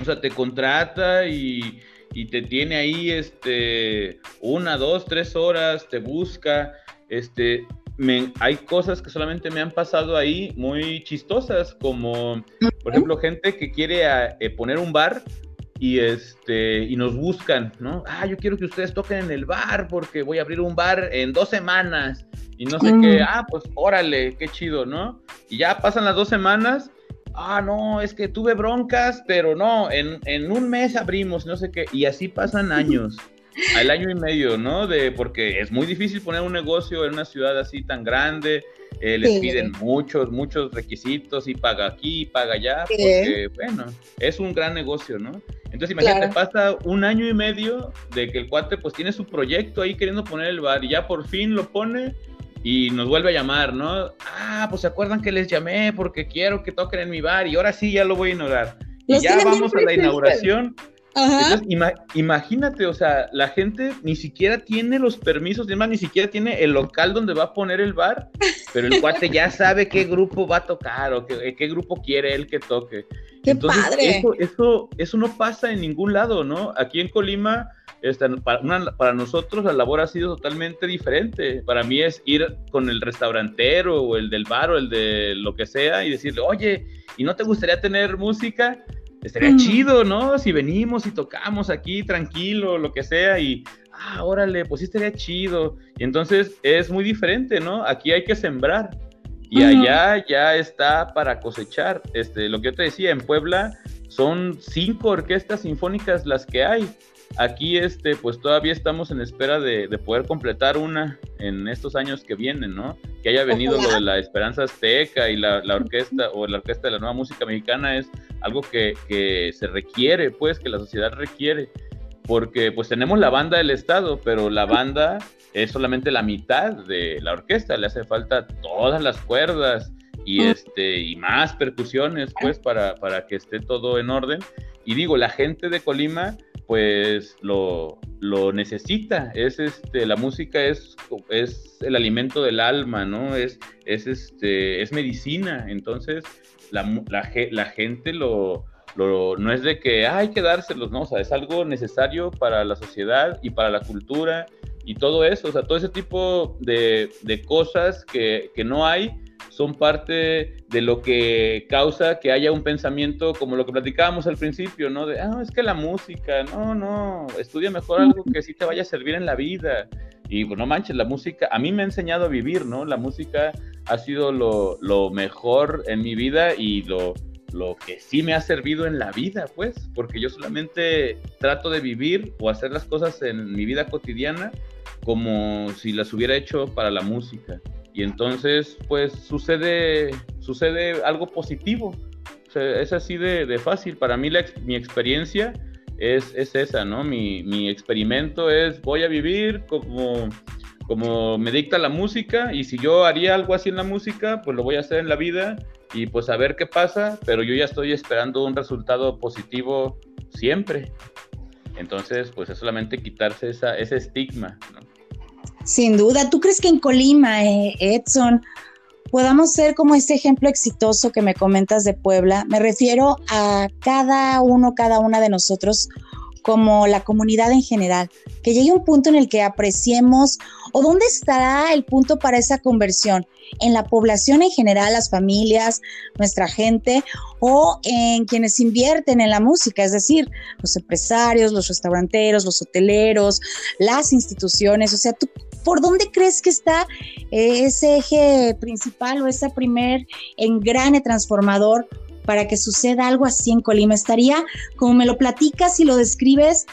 o sea, te contrata y, te tiene ahí este, una, dos, tres horas, te busca, este, hay cosas que solamente me han pasado ahí muy chistosas, como por ejemplo gente que quiere eh, poner un bar y este y nos buscan, ¿no? Ah, yo quiero que ustedes toquen en el bar porque voy a abrir un bar en dos semanas y no sé qué, ah, pues órale, qué chido, ¿no? Y ya pasan las dos semanas ah, no, es que tuve broncas, pero no, en, en un mes abrimos, no sé qué, y así pasan años. al año y medio, ¿no? De, porque es muy difícil poner un negocio en una ciudad así tan grande, eh, les piden muchos, muchos requisitos y paga aquí, paga allá, porque, bueno, es un gran negocio, ¿no? Entonces, imagínate, pasa un año y medio de que el cuate pues tiene su proyecto ahí queriendo poner el bar y ya por fin lo pone y nos vuelve a llamar, ¿no? Ah, pues se acuerdan que les llamé porque quiero que toquen en mi bar y ahora sí ya lo voy a inaugurar. Y ya vamos a la inauguración entonces, imagínate, o sea, la gente ni siquiera tiene los permisos, además ni siquiera tiene el local donde va a poner el bar, pero el cuate ya sabe qué grupo va a tocar o qué, qué grupo quiere él que toque. ¡Qué Entonces, padre! Eso, eso, eso no pasa en ningún lado, ¿no? Aquí en Colima, esta, para, para, nosotros la labor ha sido totalmente diferente. Para mí es ir con el restaurantero o el del bar o el de lo que sea y decirle, oye, ¿y no te gustaría tener música? estaría mm. chido, ¿no? Si venimos y tocamos aquí tranquilo, lo que sea, y, ah, órale, pues sí estaría chido. Y entonces es muy diferente, ¿no? Aquí hay que sembrar y allá ya está para cosechar. Este, lo que yo te decía, en Puebla son cinco orquestas sinfónicas las que hay. Aquí, este, pues todavía estamos en espera de, poder completar una en estos años que vienen, ¿no? Que haya venido lo de la Esperanza Azteca y la, orquesta o la orquesta de la nueva música mexicana es algo que, que, se requiere, pues, que la sociedad requiere. Porque, pues, tenemos la banda del Estado, pero la banda es solamente la mitad de la orquesta, le hace falta todas las cuerdas y, este, y más percusiones, pues, para, para que esté todo en orden. Y digo, la gente de Colima pues lo, lo necesita. Es este, la música es, es el alimento del alma, ¿no? Es, es, este, es medicina. Entonces, la, la, la gente lo, lo, no es de que hay que dárselos, ¿no? O sea, es algo necesario para la sociedad y para la cultura y todo eso. O sea, todo ese tipo de, de cosas que, que no hay son parte de lo que causa que haya un pensamiento como lo que platicábamos al principio, ¿no? De, ah, es que la música, no, no, estudia mejor algo que sí te vaya a servir en la vida. Y bueno, no manches, la música, a mí me ha enseñado a vivir, ¿no? La música ha sido lo, lo mejor en mi vida y lo, lo que sí me ha servido en la vida, pues, porque yo solamente trato de vivir o hacer las cosas en mi vida cotidiana como si las hubiera hecho para la música y entonces pues sucede, sucede algo positivo. es así de, fácil. Para mí mi experiencia es, esa, ¿no? Mi, experimento es voy a vivir como, como me dicta la música y si yo haría algo así en la música, pues lo voy a hacer en la vida y pues a ver qué pasa, pero yo ya estoy esperando un resultado positivo siempre. Entonces, pues es solamente quitarse esa, ese estigma, ¿no? Sin duda, ¿tú crees que en Colima, eh, Edson, podamos ser como ese ejemplo exitoso que me comentas de Puebla? Me refiero a cada uno, cada una de nosotros como la comunidad en general, que llegue un punto en el que apreciemos o dónde estará el punto para esa conversión, en la población en general, las familias, nuestra gente o en quienes invierten en la música, es decir, los empresarios, los restauranteros, los hoteleros, las instituciones, o sea, ¿tú por dónde crees que está eh, ese eje principal o ese primer engrane transformador para que suceda algo así en Colima. Estaría, como me lo platicas y lo describes,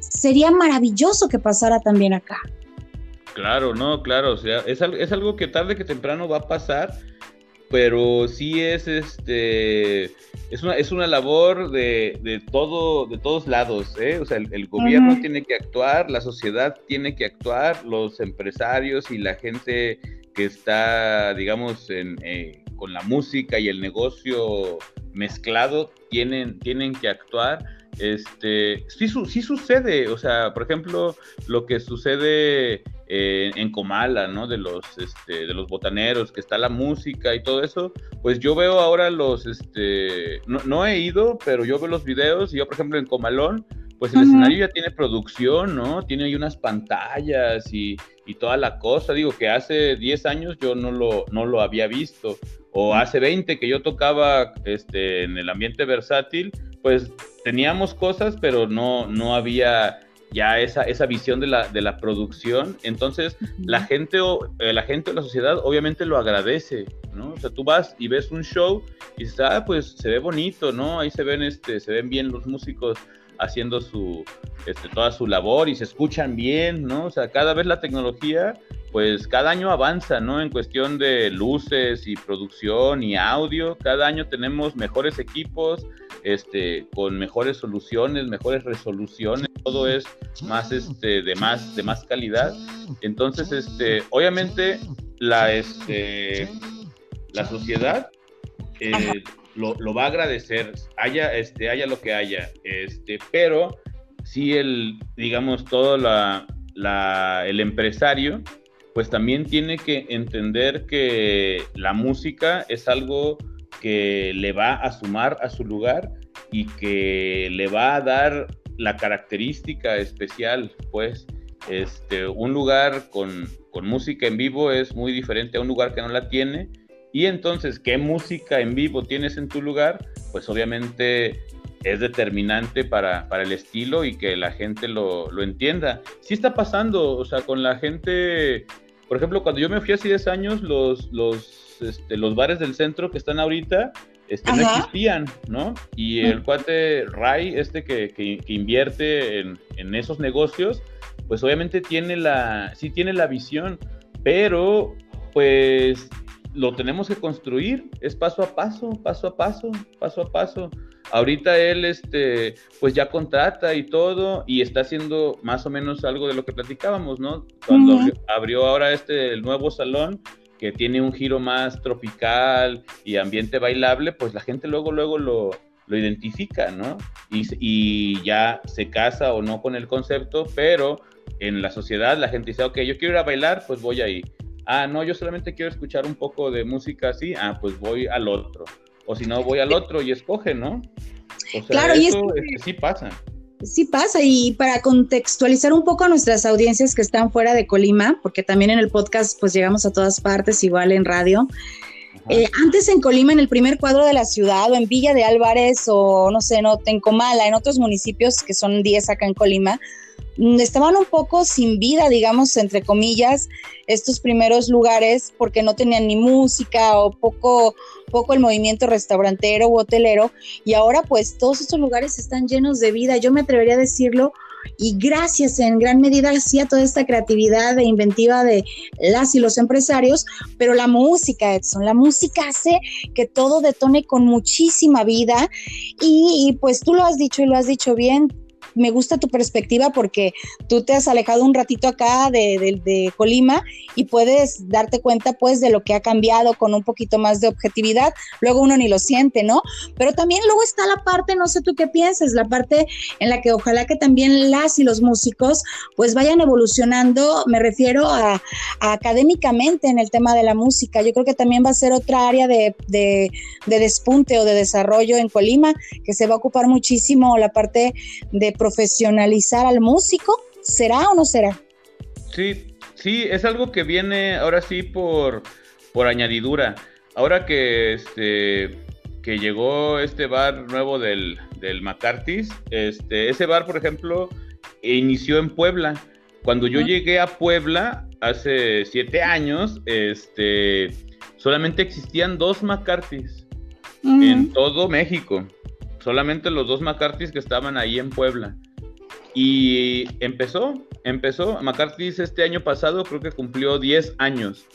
sería maravilloso que pasara también acá. Claro, no, claro, o sea, es, es algo que tarde que temprano va a pasar, pero sí es este es una, es una labor de, de todo, de todos lados, ¿eh? O sea, el, gobierno tiene que actuar, la sociedad tiene que actuar, los empresarios y la gente que está, digamos, en, eh, con la música y el negocio mezclado tienen, tienen que actuar. Este, sí, sí sucede, o sea, por ejemplo, lo que sucede eh, en Comala, ¿no? De los, este, de los botaneros, que está la música y todo eso, pues yo veo ahora los, este, no, no he ido, pero yo veo los videos y yo, por ejemplo, en Comalón, pues el escenario ya tiene producción, ¿no? Tiene ahí unas pantallas y, y, toda la cosa. Digo que hace 10 años yo no lo, no lo había visto. O hace 20 que yo tocaba este, en el ambiente versátil, pues teníamos cosas, pero no, no había ya esa, esa visión de la, de la producción. Entonces, la gente, o, eh, la gente de la sociedad obviamente lo agradece, ¿no? O sea, tú vas y ves un show y dices, ah, pues se ve bonito, ¿no? Ahí se ven, este, se ven bien los músicos haciendo su, este, toda su labor y se escuchan bien, ¿no? O sea, cada vez la tecnología, pues cada año avanza, ¿no? En cuestión de luces y producción y audio, cada año tenemos mejores equipos, este, con mejores soluciones, mejores resoluciones, todo es más, este, de más, de más calidad. Entonces, este, obviamente, la, este, la sociedad eh, lo, va a agradecer, haya, este, haya lo que haya, este, pero si el, digamos, todo la, el empresario, pues también tiene que entender que la música es algo que le va a sumar a su lugar y que le va a dar la característica especial, pues, este, un lugar con, con música en vivo es muy diferente a un lugar que no la tiene y entonces, ¿qué música en vivo tienes en tu lugar? Pues obviamente es determinante para, el estilo y que la gente lo, entienda. Sí está pasando, o sea, con la gente, por ejemplo, cuando yo me fui hace 10 años, los, los, este, los bares del centro que están ahorita este, no existían, ¿no? Y el cuate Ray, este que, invierte en, en, esos negocios, pues obviamente tiene la, sí tiene la visión, pero pues lo tenemos que construir, es paso a paso, paso a paso, paso a paso. Ahorita él, este, pues ya contrata y todo, y está haciendo más o menos algo de lo que platicábamos, ¿no? Cuando abrió, ahora este, el nuevo salón, que tiene un giro más tropical y ambiente bailable, pues la gente luego, luego lo, lo identifica, ¿no? Y, y, ya se casa o no con el concepto, pero en la sociedad la gente dice, ok, yo quiero ir a bailar, pues voy ahí ah, no, yo solamente quiero escuchar un poco de música así, ah, pues voy al otro. O si no, voy al otro y escoge, ¿no? O sea, claro, y eso sí pasa. Sí pasa, y para contextualizar un poco a nuestras audiencias que están fuera de Colima, porque también en el podcast pues llegamos a todas partes, igual en radio. Eh, antes en Colima, en el primer cuadro de la ciudad, o en Villa de Álvarez, o no sé, no, en Comala, en otros municipios que son 10 acá en Colima, estaban un poco sin vida, digamos, entre comillas, estos primeros lugares porque no tenían ni música o poco, poco el movimiento restaurantero u hotelero. Y ahora pues todos estos lugares están llenos de vida, yo me atrevería a decirlo. Y gracias en gran medida a toda esta creatividad e inventiva de las y los empresarios, pero la música, Edson, la música hace que todo detone con muchísima vida. Y pues tú lo has dicho y lo has dicho bien, me gusta tu perspectiva porque tú te has alejado un ratito acá de, Colima y puedes darte cuenta pues de lo que ha cambiado con un poquito más de objetividad. Luego uno ni lo siente, ¿no? Pero también luego está la parte, no sé tú qué piensas, la parte en la que ojalá que también las y los músicos pues vayan evolucionando, me refiero a, académicamente en el tema de la música. Yo creo que también va a ser otra área de, de, de despunte o de desarrollo en Colima que se va a ocupar muchísimo la parte de profesionalizar al músico? ¿Será o no será? Sí, sí, es algo que viene ahora sí por, por añadidura. Ahora que este que llegó este bar nuevo del, del McCarthy's, este, ese bar, por ejemplo, inició en Puebla. Cuando yo llegué a Puebla hace siete años, este, solamente existían dos McCarthy's en todo México solamente los dos McCarthy's que estaban ahí en Puebla. Y empezó, empezó. McCarthy's este año pasado creo que cumplió 10 años.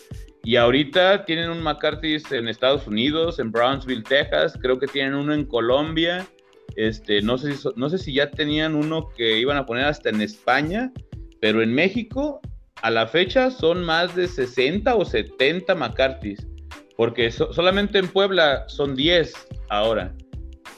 Y ahorita tienen un McCarthy's en Estados Unidos, en Brownsville, Texas. Creo que tienen uno en Colombia. Este, no, sé si, no sé si ya tenían uno que iban a poner hasta en España. Pero en México, a la fecha, son más de 60 o 70 McCarthy's. Porque solamente en Puebla son 10 ahora.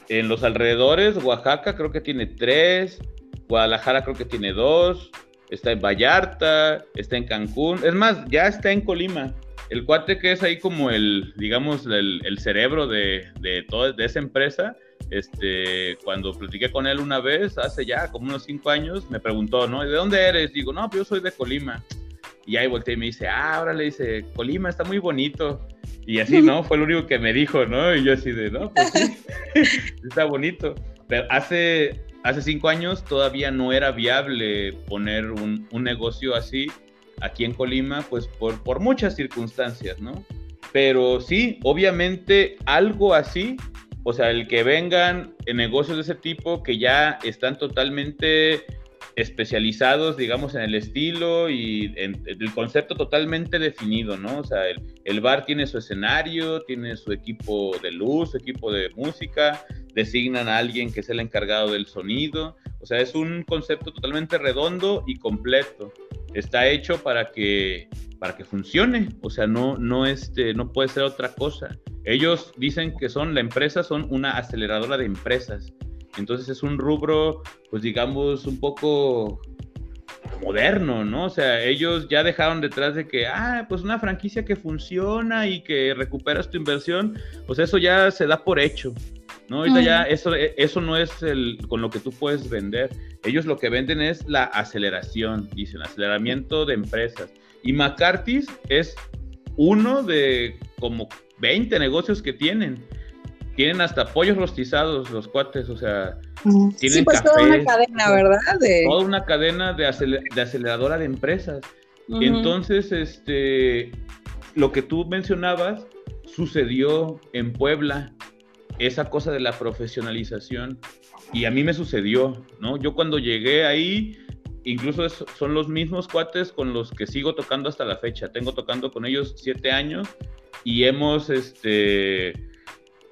En los alrededores, Oaxaca creo que tiene tres, Guadalajara creo que tiene dos, está en Vallarta, está en Cancún, es más, ya está en Colima. El cuate que es ahí como el, digamos, el, cerebro de, de, toda de esa empresa, este, cuando platiqué con él una vez, hace ya como unos cinco años, me preguntó, ¿no? ¿De dónde eres? Digo, no, pues yo soy de Colima. Y ahí volteé y me dice, ah, ahora le dice, Colima está muy bonito. Y así, ¿no? Fue lo único que me dijo, ¿no? Y yo así de, no, pues sí, está bonito. Pero hace, hace cinco años todavía no era viable poner un, un negocio así aquí en Colima, pues por, por muchas circunstancias, ¿no? pero sí, obviamente algo así, o sea, el que vengan en negocios de ese tipo que ya están totalmente especializados, digamos, en el estilo y en, el concepto totalmente definido, ¿no? O sea, el, bar tiene su escenario, tiene su equipo de luz, su equipo de música, designan a alguien que es el encargado del sonido, o sea, es un concepto totalmente redondo y completo. Está hecho para que para que funcione, o sea, no no este no puede ser otra cosa. Ellos dicen que son la empresa son una aceleradora de empresas. Entonces es un rubro, pues digamos, un poco moderno, ¿no? O sea, ellos ya dejaron detrás de que, ah, pues una franquicia que funciona y que recuperas tu inversión, pues eso ya se da por hecho, ¿no? Ahorita ya eso, eso no es el, con lo que tú puedes vender. Ellos lo que venden es la aceleración, dicen, aceleramiento de empresas. Y McCarthy's es uno de como 20 negocios que tienen tienen hasta pollos rostizados los cuates, o sea, tienen sí, pues toda una cadena, ¿verdad? Toda una cadena de, aceleradora de empresas. Entonces, este, lo que tú mencionabas sucedió en Puebla, esa cosa de la profesionalización, y a mí me sucedió, ¿no? Yo cuando llegué ahí, incluso son los mismos cuates con los que sigo tocando hasta la fecha. Tengo tocando con ellos siete años y hemos, este,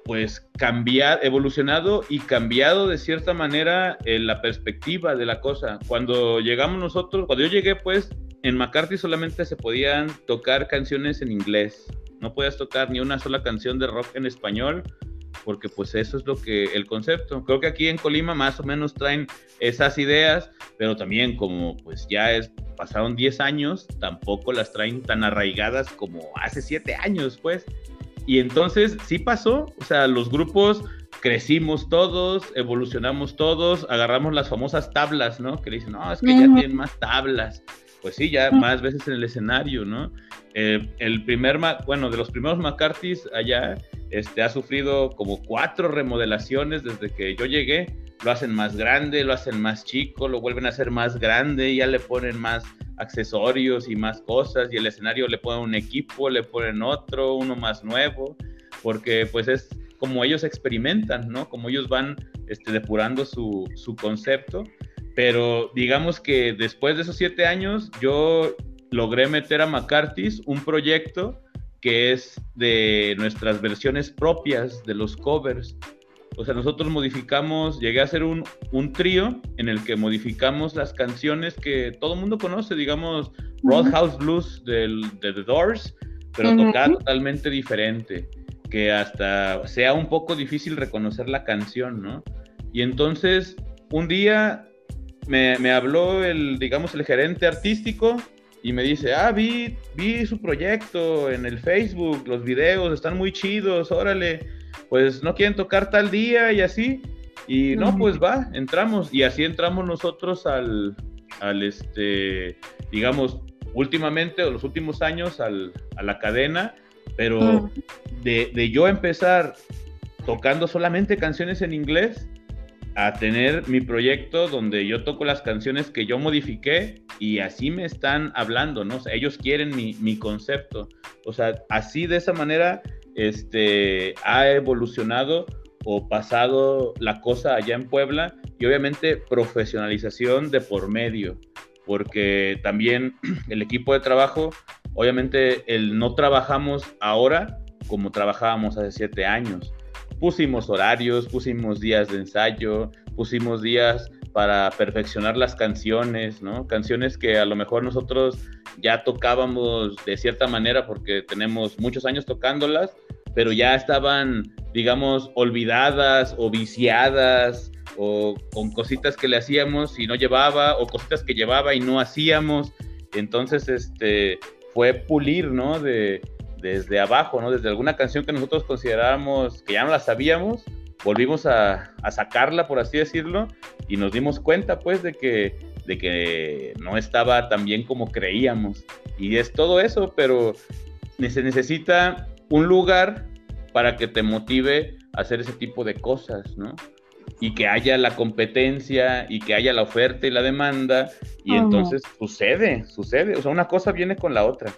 pues cambiado, evolucionado y cambiado de cierta manera eh, la perspectiva de la cosa. Cuando llegamos nosotros, cuando yo llegué, pues en McCarthy solamente se podían tocar canciones en inglés. No podías tocar ni una sola canción de rock en español, porque pues eso es lo que el concepto. Creo que aquí en Colima más o menos traen esas ideas, pero también como pues ya es pasaron 10 años, tampoco las traen tan arraigadas como hace 7 años, pues. Y entonces sí pasó, o sea, los grupos crecimos todos, evolucionamos todos, agarramos las famosas tablas, ¿no? Que le dicen, no, es que ya tienen más tablas. Pues sí, ya más veces en el escenario, ¿no? Eh, el primer, bueno, de los primeros McCarthy's allá, este, ha sufrido como cuatro remodelaciones desde que yo llegué. Lo hacen más grande, lo hacen más chico, lo vuelven a hacer más grande, ya le ponen más accesorios y más cosas y el escenario le ponen un equipo, le ponen otro, uno más nuevo, porque pues es como ellos experimentan, ¿no? Como ellos van este, depurando su, su concepto. Pero digamos que después de esos siete años yo logré meter a McCarthy's un proyecto que es de nuestras versiones propias de los covers. O sea, nosotros modificamos, llegué a hacer un, un trío en el que modificamos las canciones que todo el mundo conoce, digamos, Roadhouse Blues del, de The Doors, pero tocada totalmente diferente, que hasta sea un poco difícil reconocer la canción, ¿no? Y entonces, un día me, me habló el, digamos, el gerente artístico y me dice, ah, vi, vi su proyecto en el Facebook, los videos están muy chidos, órale pues no quieren tocar tal día y así. Y no, pues va, entramos. Y así entramos nosotros al, al este, digamos, últimamente o los últimos años al, a la cadena, pero de, de, yo empezar tocando solamente canciones en inglés a tener mi proyecto donde yo toco las canciones que yo modifiqué y así me están hablando, ¿no? ellos quieren mi, mi concepto. O sea, así de esa manera este, ha evolucionado o pasado la cosa allá en Puebla y obviamente profesionalización de por medio, porque también el equipo de trabajo, obviamente el no trabajamos ahora como trabajábamos hace siete años. Pusimos horarios, pusimos días de ensayo, pusimos días para perfeccionar las canciones, ¿no? Canciones que a lo mejor nosotros ya tocábamos de cierta manera porque tenemos muchos años tocándolas, pero ya estaban, digamos, olvidadas o viciadas o con cositas que le hacíamos y no llevaba o cositas que llevaba y no hacíamos. Entonces, este, fue pulir, ¿no? De, desde abajo, ¿no? Desde alguna canción que nosotros considerábamos que ya no la sabíamos, volvimos a, sacarla, por así decirlo, y nos dimos cuenta, pues, de que, de que no estaba tan bien como creíamos. Y es todo eso, pero se necesita un lugar para que te motive a hacer ese tipo de cosas, ¿no? Y que haya la competencia y que haya la oferta y la demanda, y entonces sucede, sucede. O sea, una cosa viene con la otra.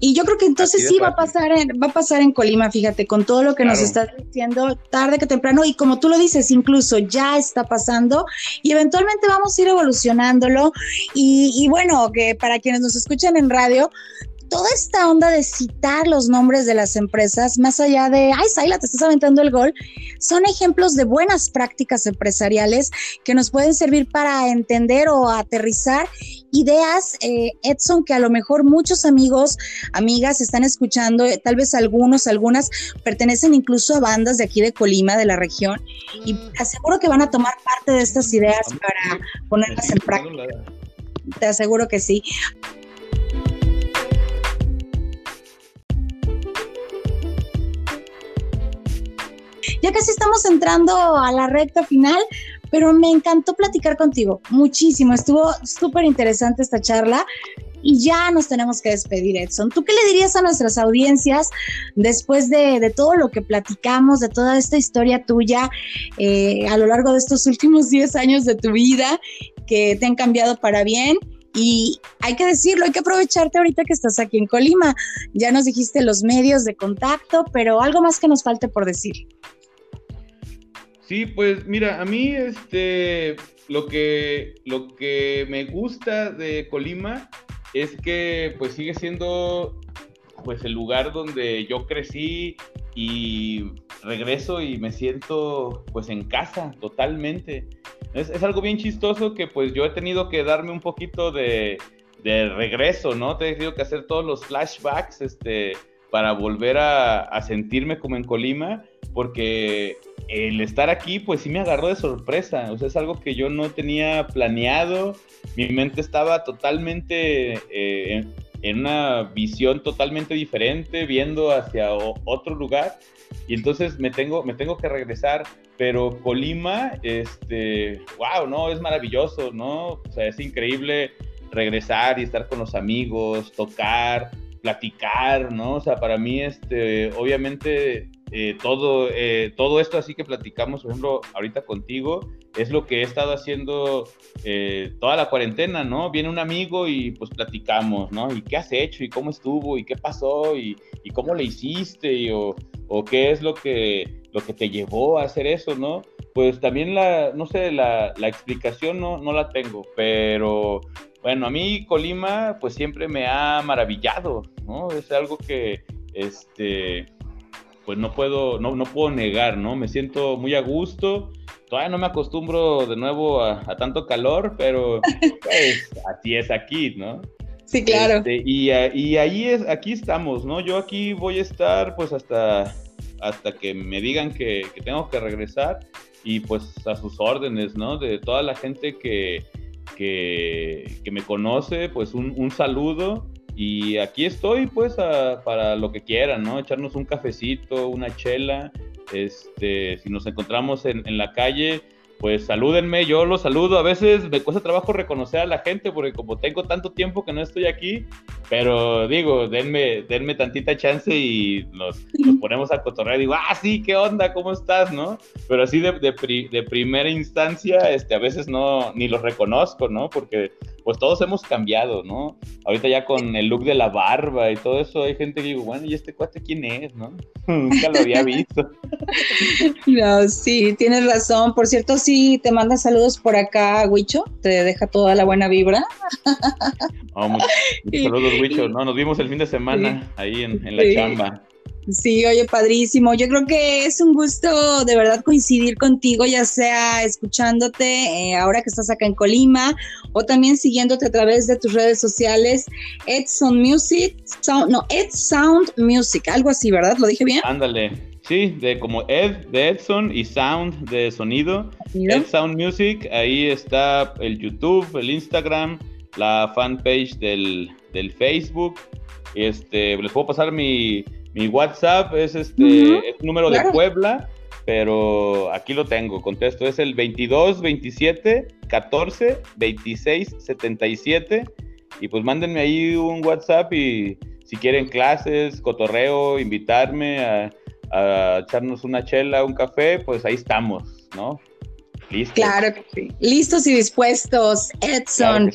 Y yo creo que entonces sí va a pasar en, va a pasar en Colima, fíjate, con todo lo que nos estás diciendo, tarde que temprano, y como tú lo dices, incluso ya está pasando, y eventualmente vamos a ir evolucionándolo. Y, y bueno, que para quienes nos escuchan en radio, toda esta onda de citar los nombres de las empresas, más allá de, ay, Saila, te estás aventando el gol, son ejemplos de buenas prácticas empresariales que nos pueden servir para entender o aterrizar ideas, eh, Edson, que a lo mejor muchos amigos, amigas están escuchando, eh, tal vez algunos, algunas pertenecen incluso a bandas de aquí de Colima, de la región, y aseguro que van a tomar parte de estas ideas para ponerlas en práctica. Te aseguro que sí. Ya casi estamos entrando a la recta final, pero me encantó platicar contigo muchísimo. Estuvo súper interesante esta charla. Y ya nos tenemos que despedir, Edson. ¿Tú qué le dirías a nuestras audiencias después de, todo lo que platicamos, de toda esta historia tuya eh, a lo largo de estos últimos 10 años de tu vida que te han cambiado para bien? Y hay que decirlo, hay que aprovecharte ahorita que estás aquí en Colima. Ya nos dijiste los medios de contacto, pero algo más que nos falte por decir. Sí, pues mira, a mí este lo que lo que me gusta de Colima es que pues sigue siendo pues el lugar donde yo crecí y regreso y me siento pues en casa totalmente. Es, algo bien chistoso que pues yo he tenido que darme un poquito de, de regreso, ¿no? Te he tenido que hacer todos los flashbacks este, para volver a, sentirme como en Colima, porque el estar aquí, pues sí me agarró de sorpresa. O sea, es algo que yo no tenía planeado. Mi mente estaba totalmente eh, en, una visión totalmente diferente, viendo hacia otro lugar. Y entonces me tengo, me tengo que regresar. Pero Colima, este, wow, no, es maravilloso, ¿no? O sea, es increíble regresar y estar con los amigos, tocar, platicar, ¿no? O sea, para mí, este, obviamente eh, todo, eh, todo esto así que platicamos, por ejemplo, ahorita contigo, es lo que he estado haciendo eh, toda la cuarentena, ¿no? Viene un amigo y pues platicamos, ¿no? ¿Y qué has hecho? ¿Y cómo estuvo? ¿Y qué pasó? ¿Y, y cómo le hiciste? o, o, qué es lo que, lo que te llevó a hacer eso, ¿no? Pues también la, no sé, la, la explicación no, no la tengo, pero bueno, a mí Colima pues siempre me ha maravillado, ¿no? Es algo que, este, pues no puedo, no, no puedo negar, ¿no? Me siento muy a gusto. Todavía no me acostumbro de nuevo a, tanto calor, pero pues así es aquí, ¿no? Sí, claro. Este, y, y, ahí es, aquí estamos, ¿no? Yo aquí voy a estar pues hasta, hasta que me digan que, tengo que regresar y pues a sus órdenes, ¿no? De toda la gente que, que, que me conoce, pues un, saludo y aquí estoy, pues, para lo que quieran, ¿no? Echarnos un cafecito, una chela. Este, si nos encontramos en, en la calle, pues salúdenme, yo los saludo. A veces me cuesta trabajo reconocer a la gente porque como tengo tanto tiempo que no estoy aquí, pero digo, denme, denme tantita chance y nos, ponemos a cotorrear. Digo, ah, sí, ¿qué onda? ¿Cómo estás? ¿No? Pero así de, de, primera instancia, este, a veces no, ni los reconozco, ¿no? Porque pues todos hemos cambiado, ¿no? Ahorita ya con el look de la barba y todo eso, hay gente que digo, bueno, ¿y este cuate quién es, no? Nunca lo había visto. no, sí, tienes razón. Por cierto, sí, te manda saludos por acá, Huicho, te deja toda la buena vibra. oh, muchos, saludos, Huicho, no, nos vimos el fin de semana ahí en, en la chamba. Sí, oye, padrísimo. Yo creo que es un gusto de verdad coincidir contigo, ya sea escuchándote eh, ahora que estás acá en Colima o también siguiéndote a través de tus redes sociales, Edson Music, Sound, no, Ed Sound Music, algo así, ¿verdad? ¿Lo dije bien? Ándale. Sí, de como Ed de Edson y Sound de sonido. Ed Sound Music, ahí está el YouTube, el Instagram, la fanpage del, del Facebook. Este, les puedo pasar mi mi WhatsApp es este número de Puebla, pero aquí lo tengo, contesto, es el 22 27 14 26 77 y pues mándenme ahí un WhatsApp y si quieren clases, cotorreo, invitarme a, echarnos una chela, un café, pues ahí estamos, ¿no? Listos. Claro que sí. Listos y dispuestos, Edson.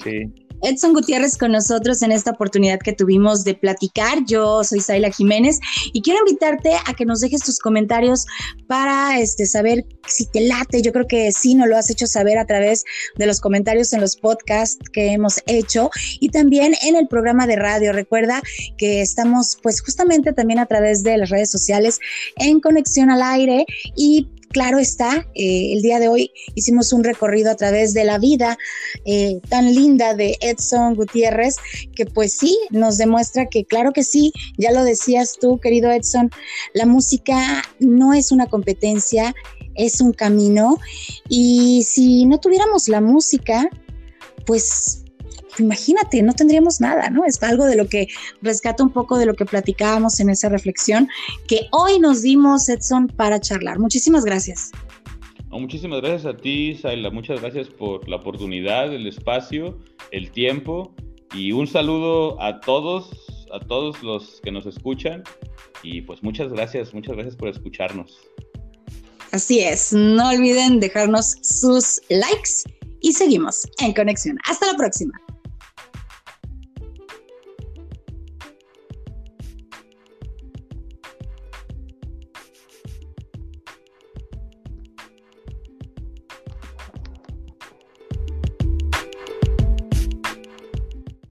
Edson Gutiérrez con nosotros en esta oportunidad que tuvimos de platicar. Yo soy Zaila Jiménez y quiero invitarte a que nos dejes tus comentarios para este, saber si te late. Yo creo que sí, nos lo has hecho saber a través de los comentarios en los podcasts que hemos hecho y también en el programa de radio. Recuerda que estamos pues justamente también a través de las redes sociales en conexión al aire y claro está, eh, el día de hoy hicimos un recorrido a través de la vida eh, tan linda de Edson Gutiérrez, que pues sí, nos demuestra que claro que sí, ya lo decías tú, querido Edson, la música no es una competencia, es un camino y si no tuviéramos la música, pues imagínate, no tendríamos nada, ¿no? Es algo de lo que rescata un poco de lo que platicábamos en esa reflexión que hoy nos dimos, Edson, para charlar. Muchísimas gracias. muchísimas gracias a ti, Saila. Muchas gracias por la oportunidad, el espacio, el tiempo y un saludo a todos, a todos los que nos escuchan. Y pues muchas gracias, muchas gracias por escucharnos. Así es, no olviden dejarnos sus likes y seguimos en conexión. Hasta la próxima.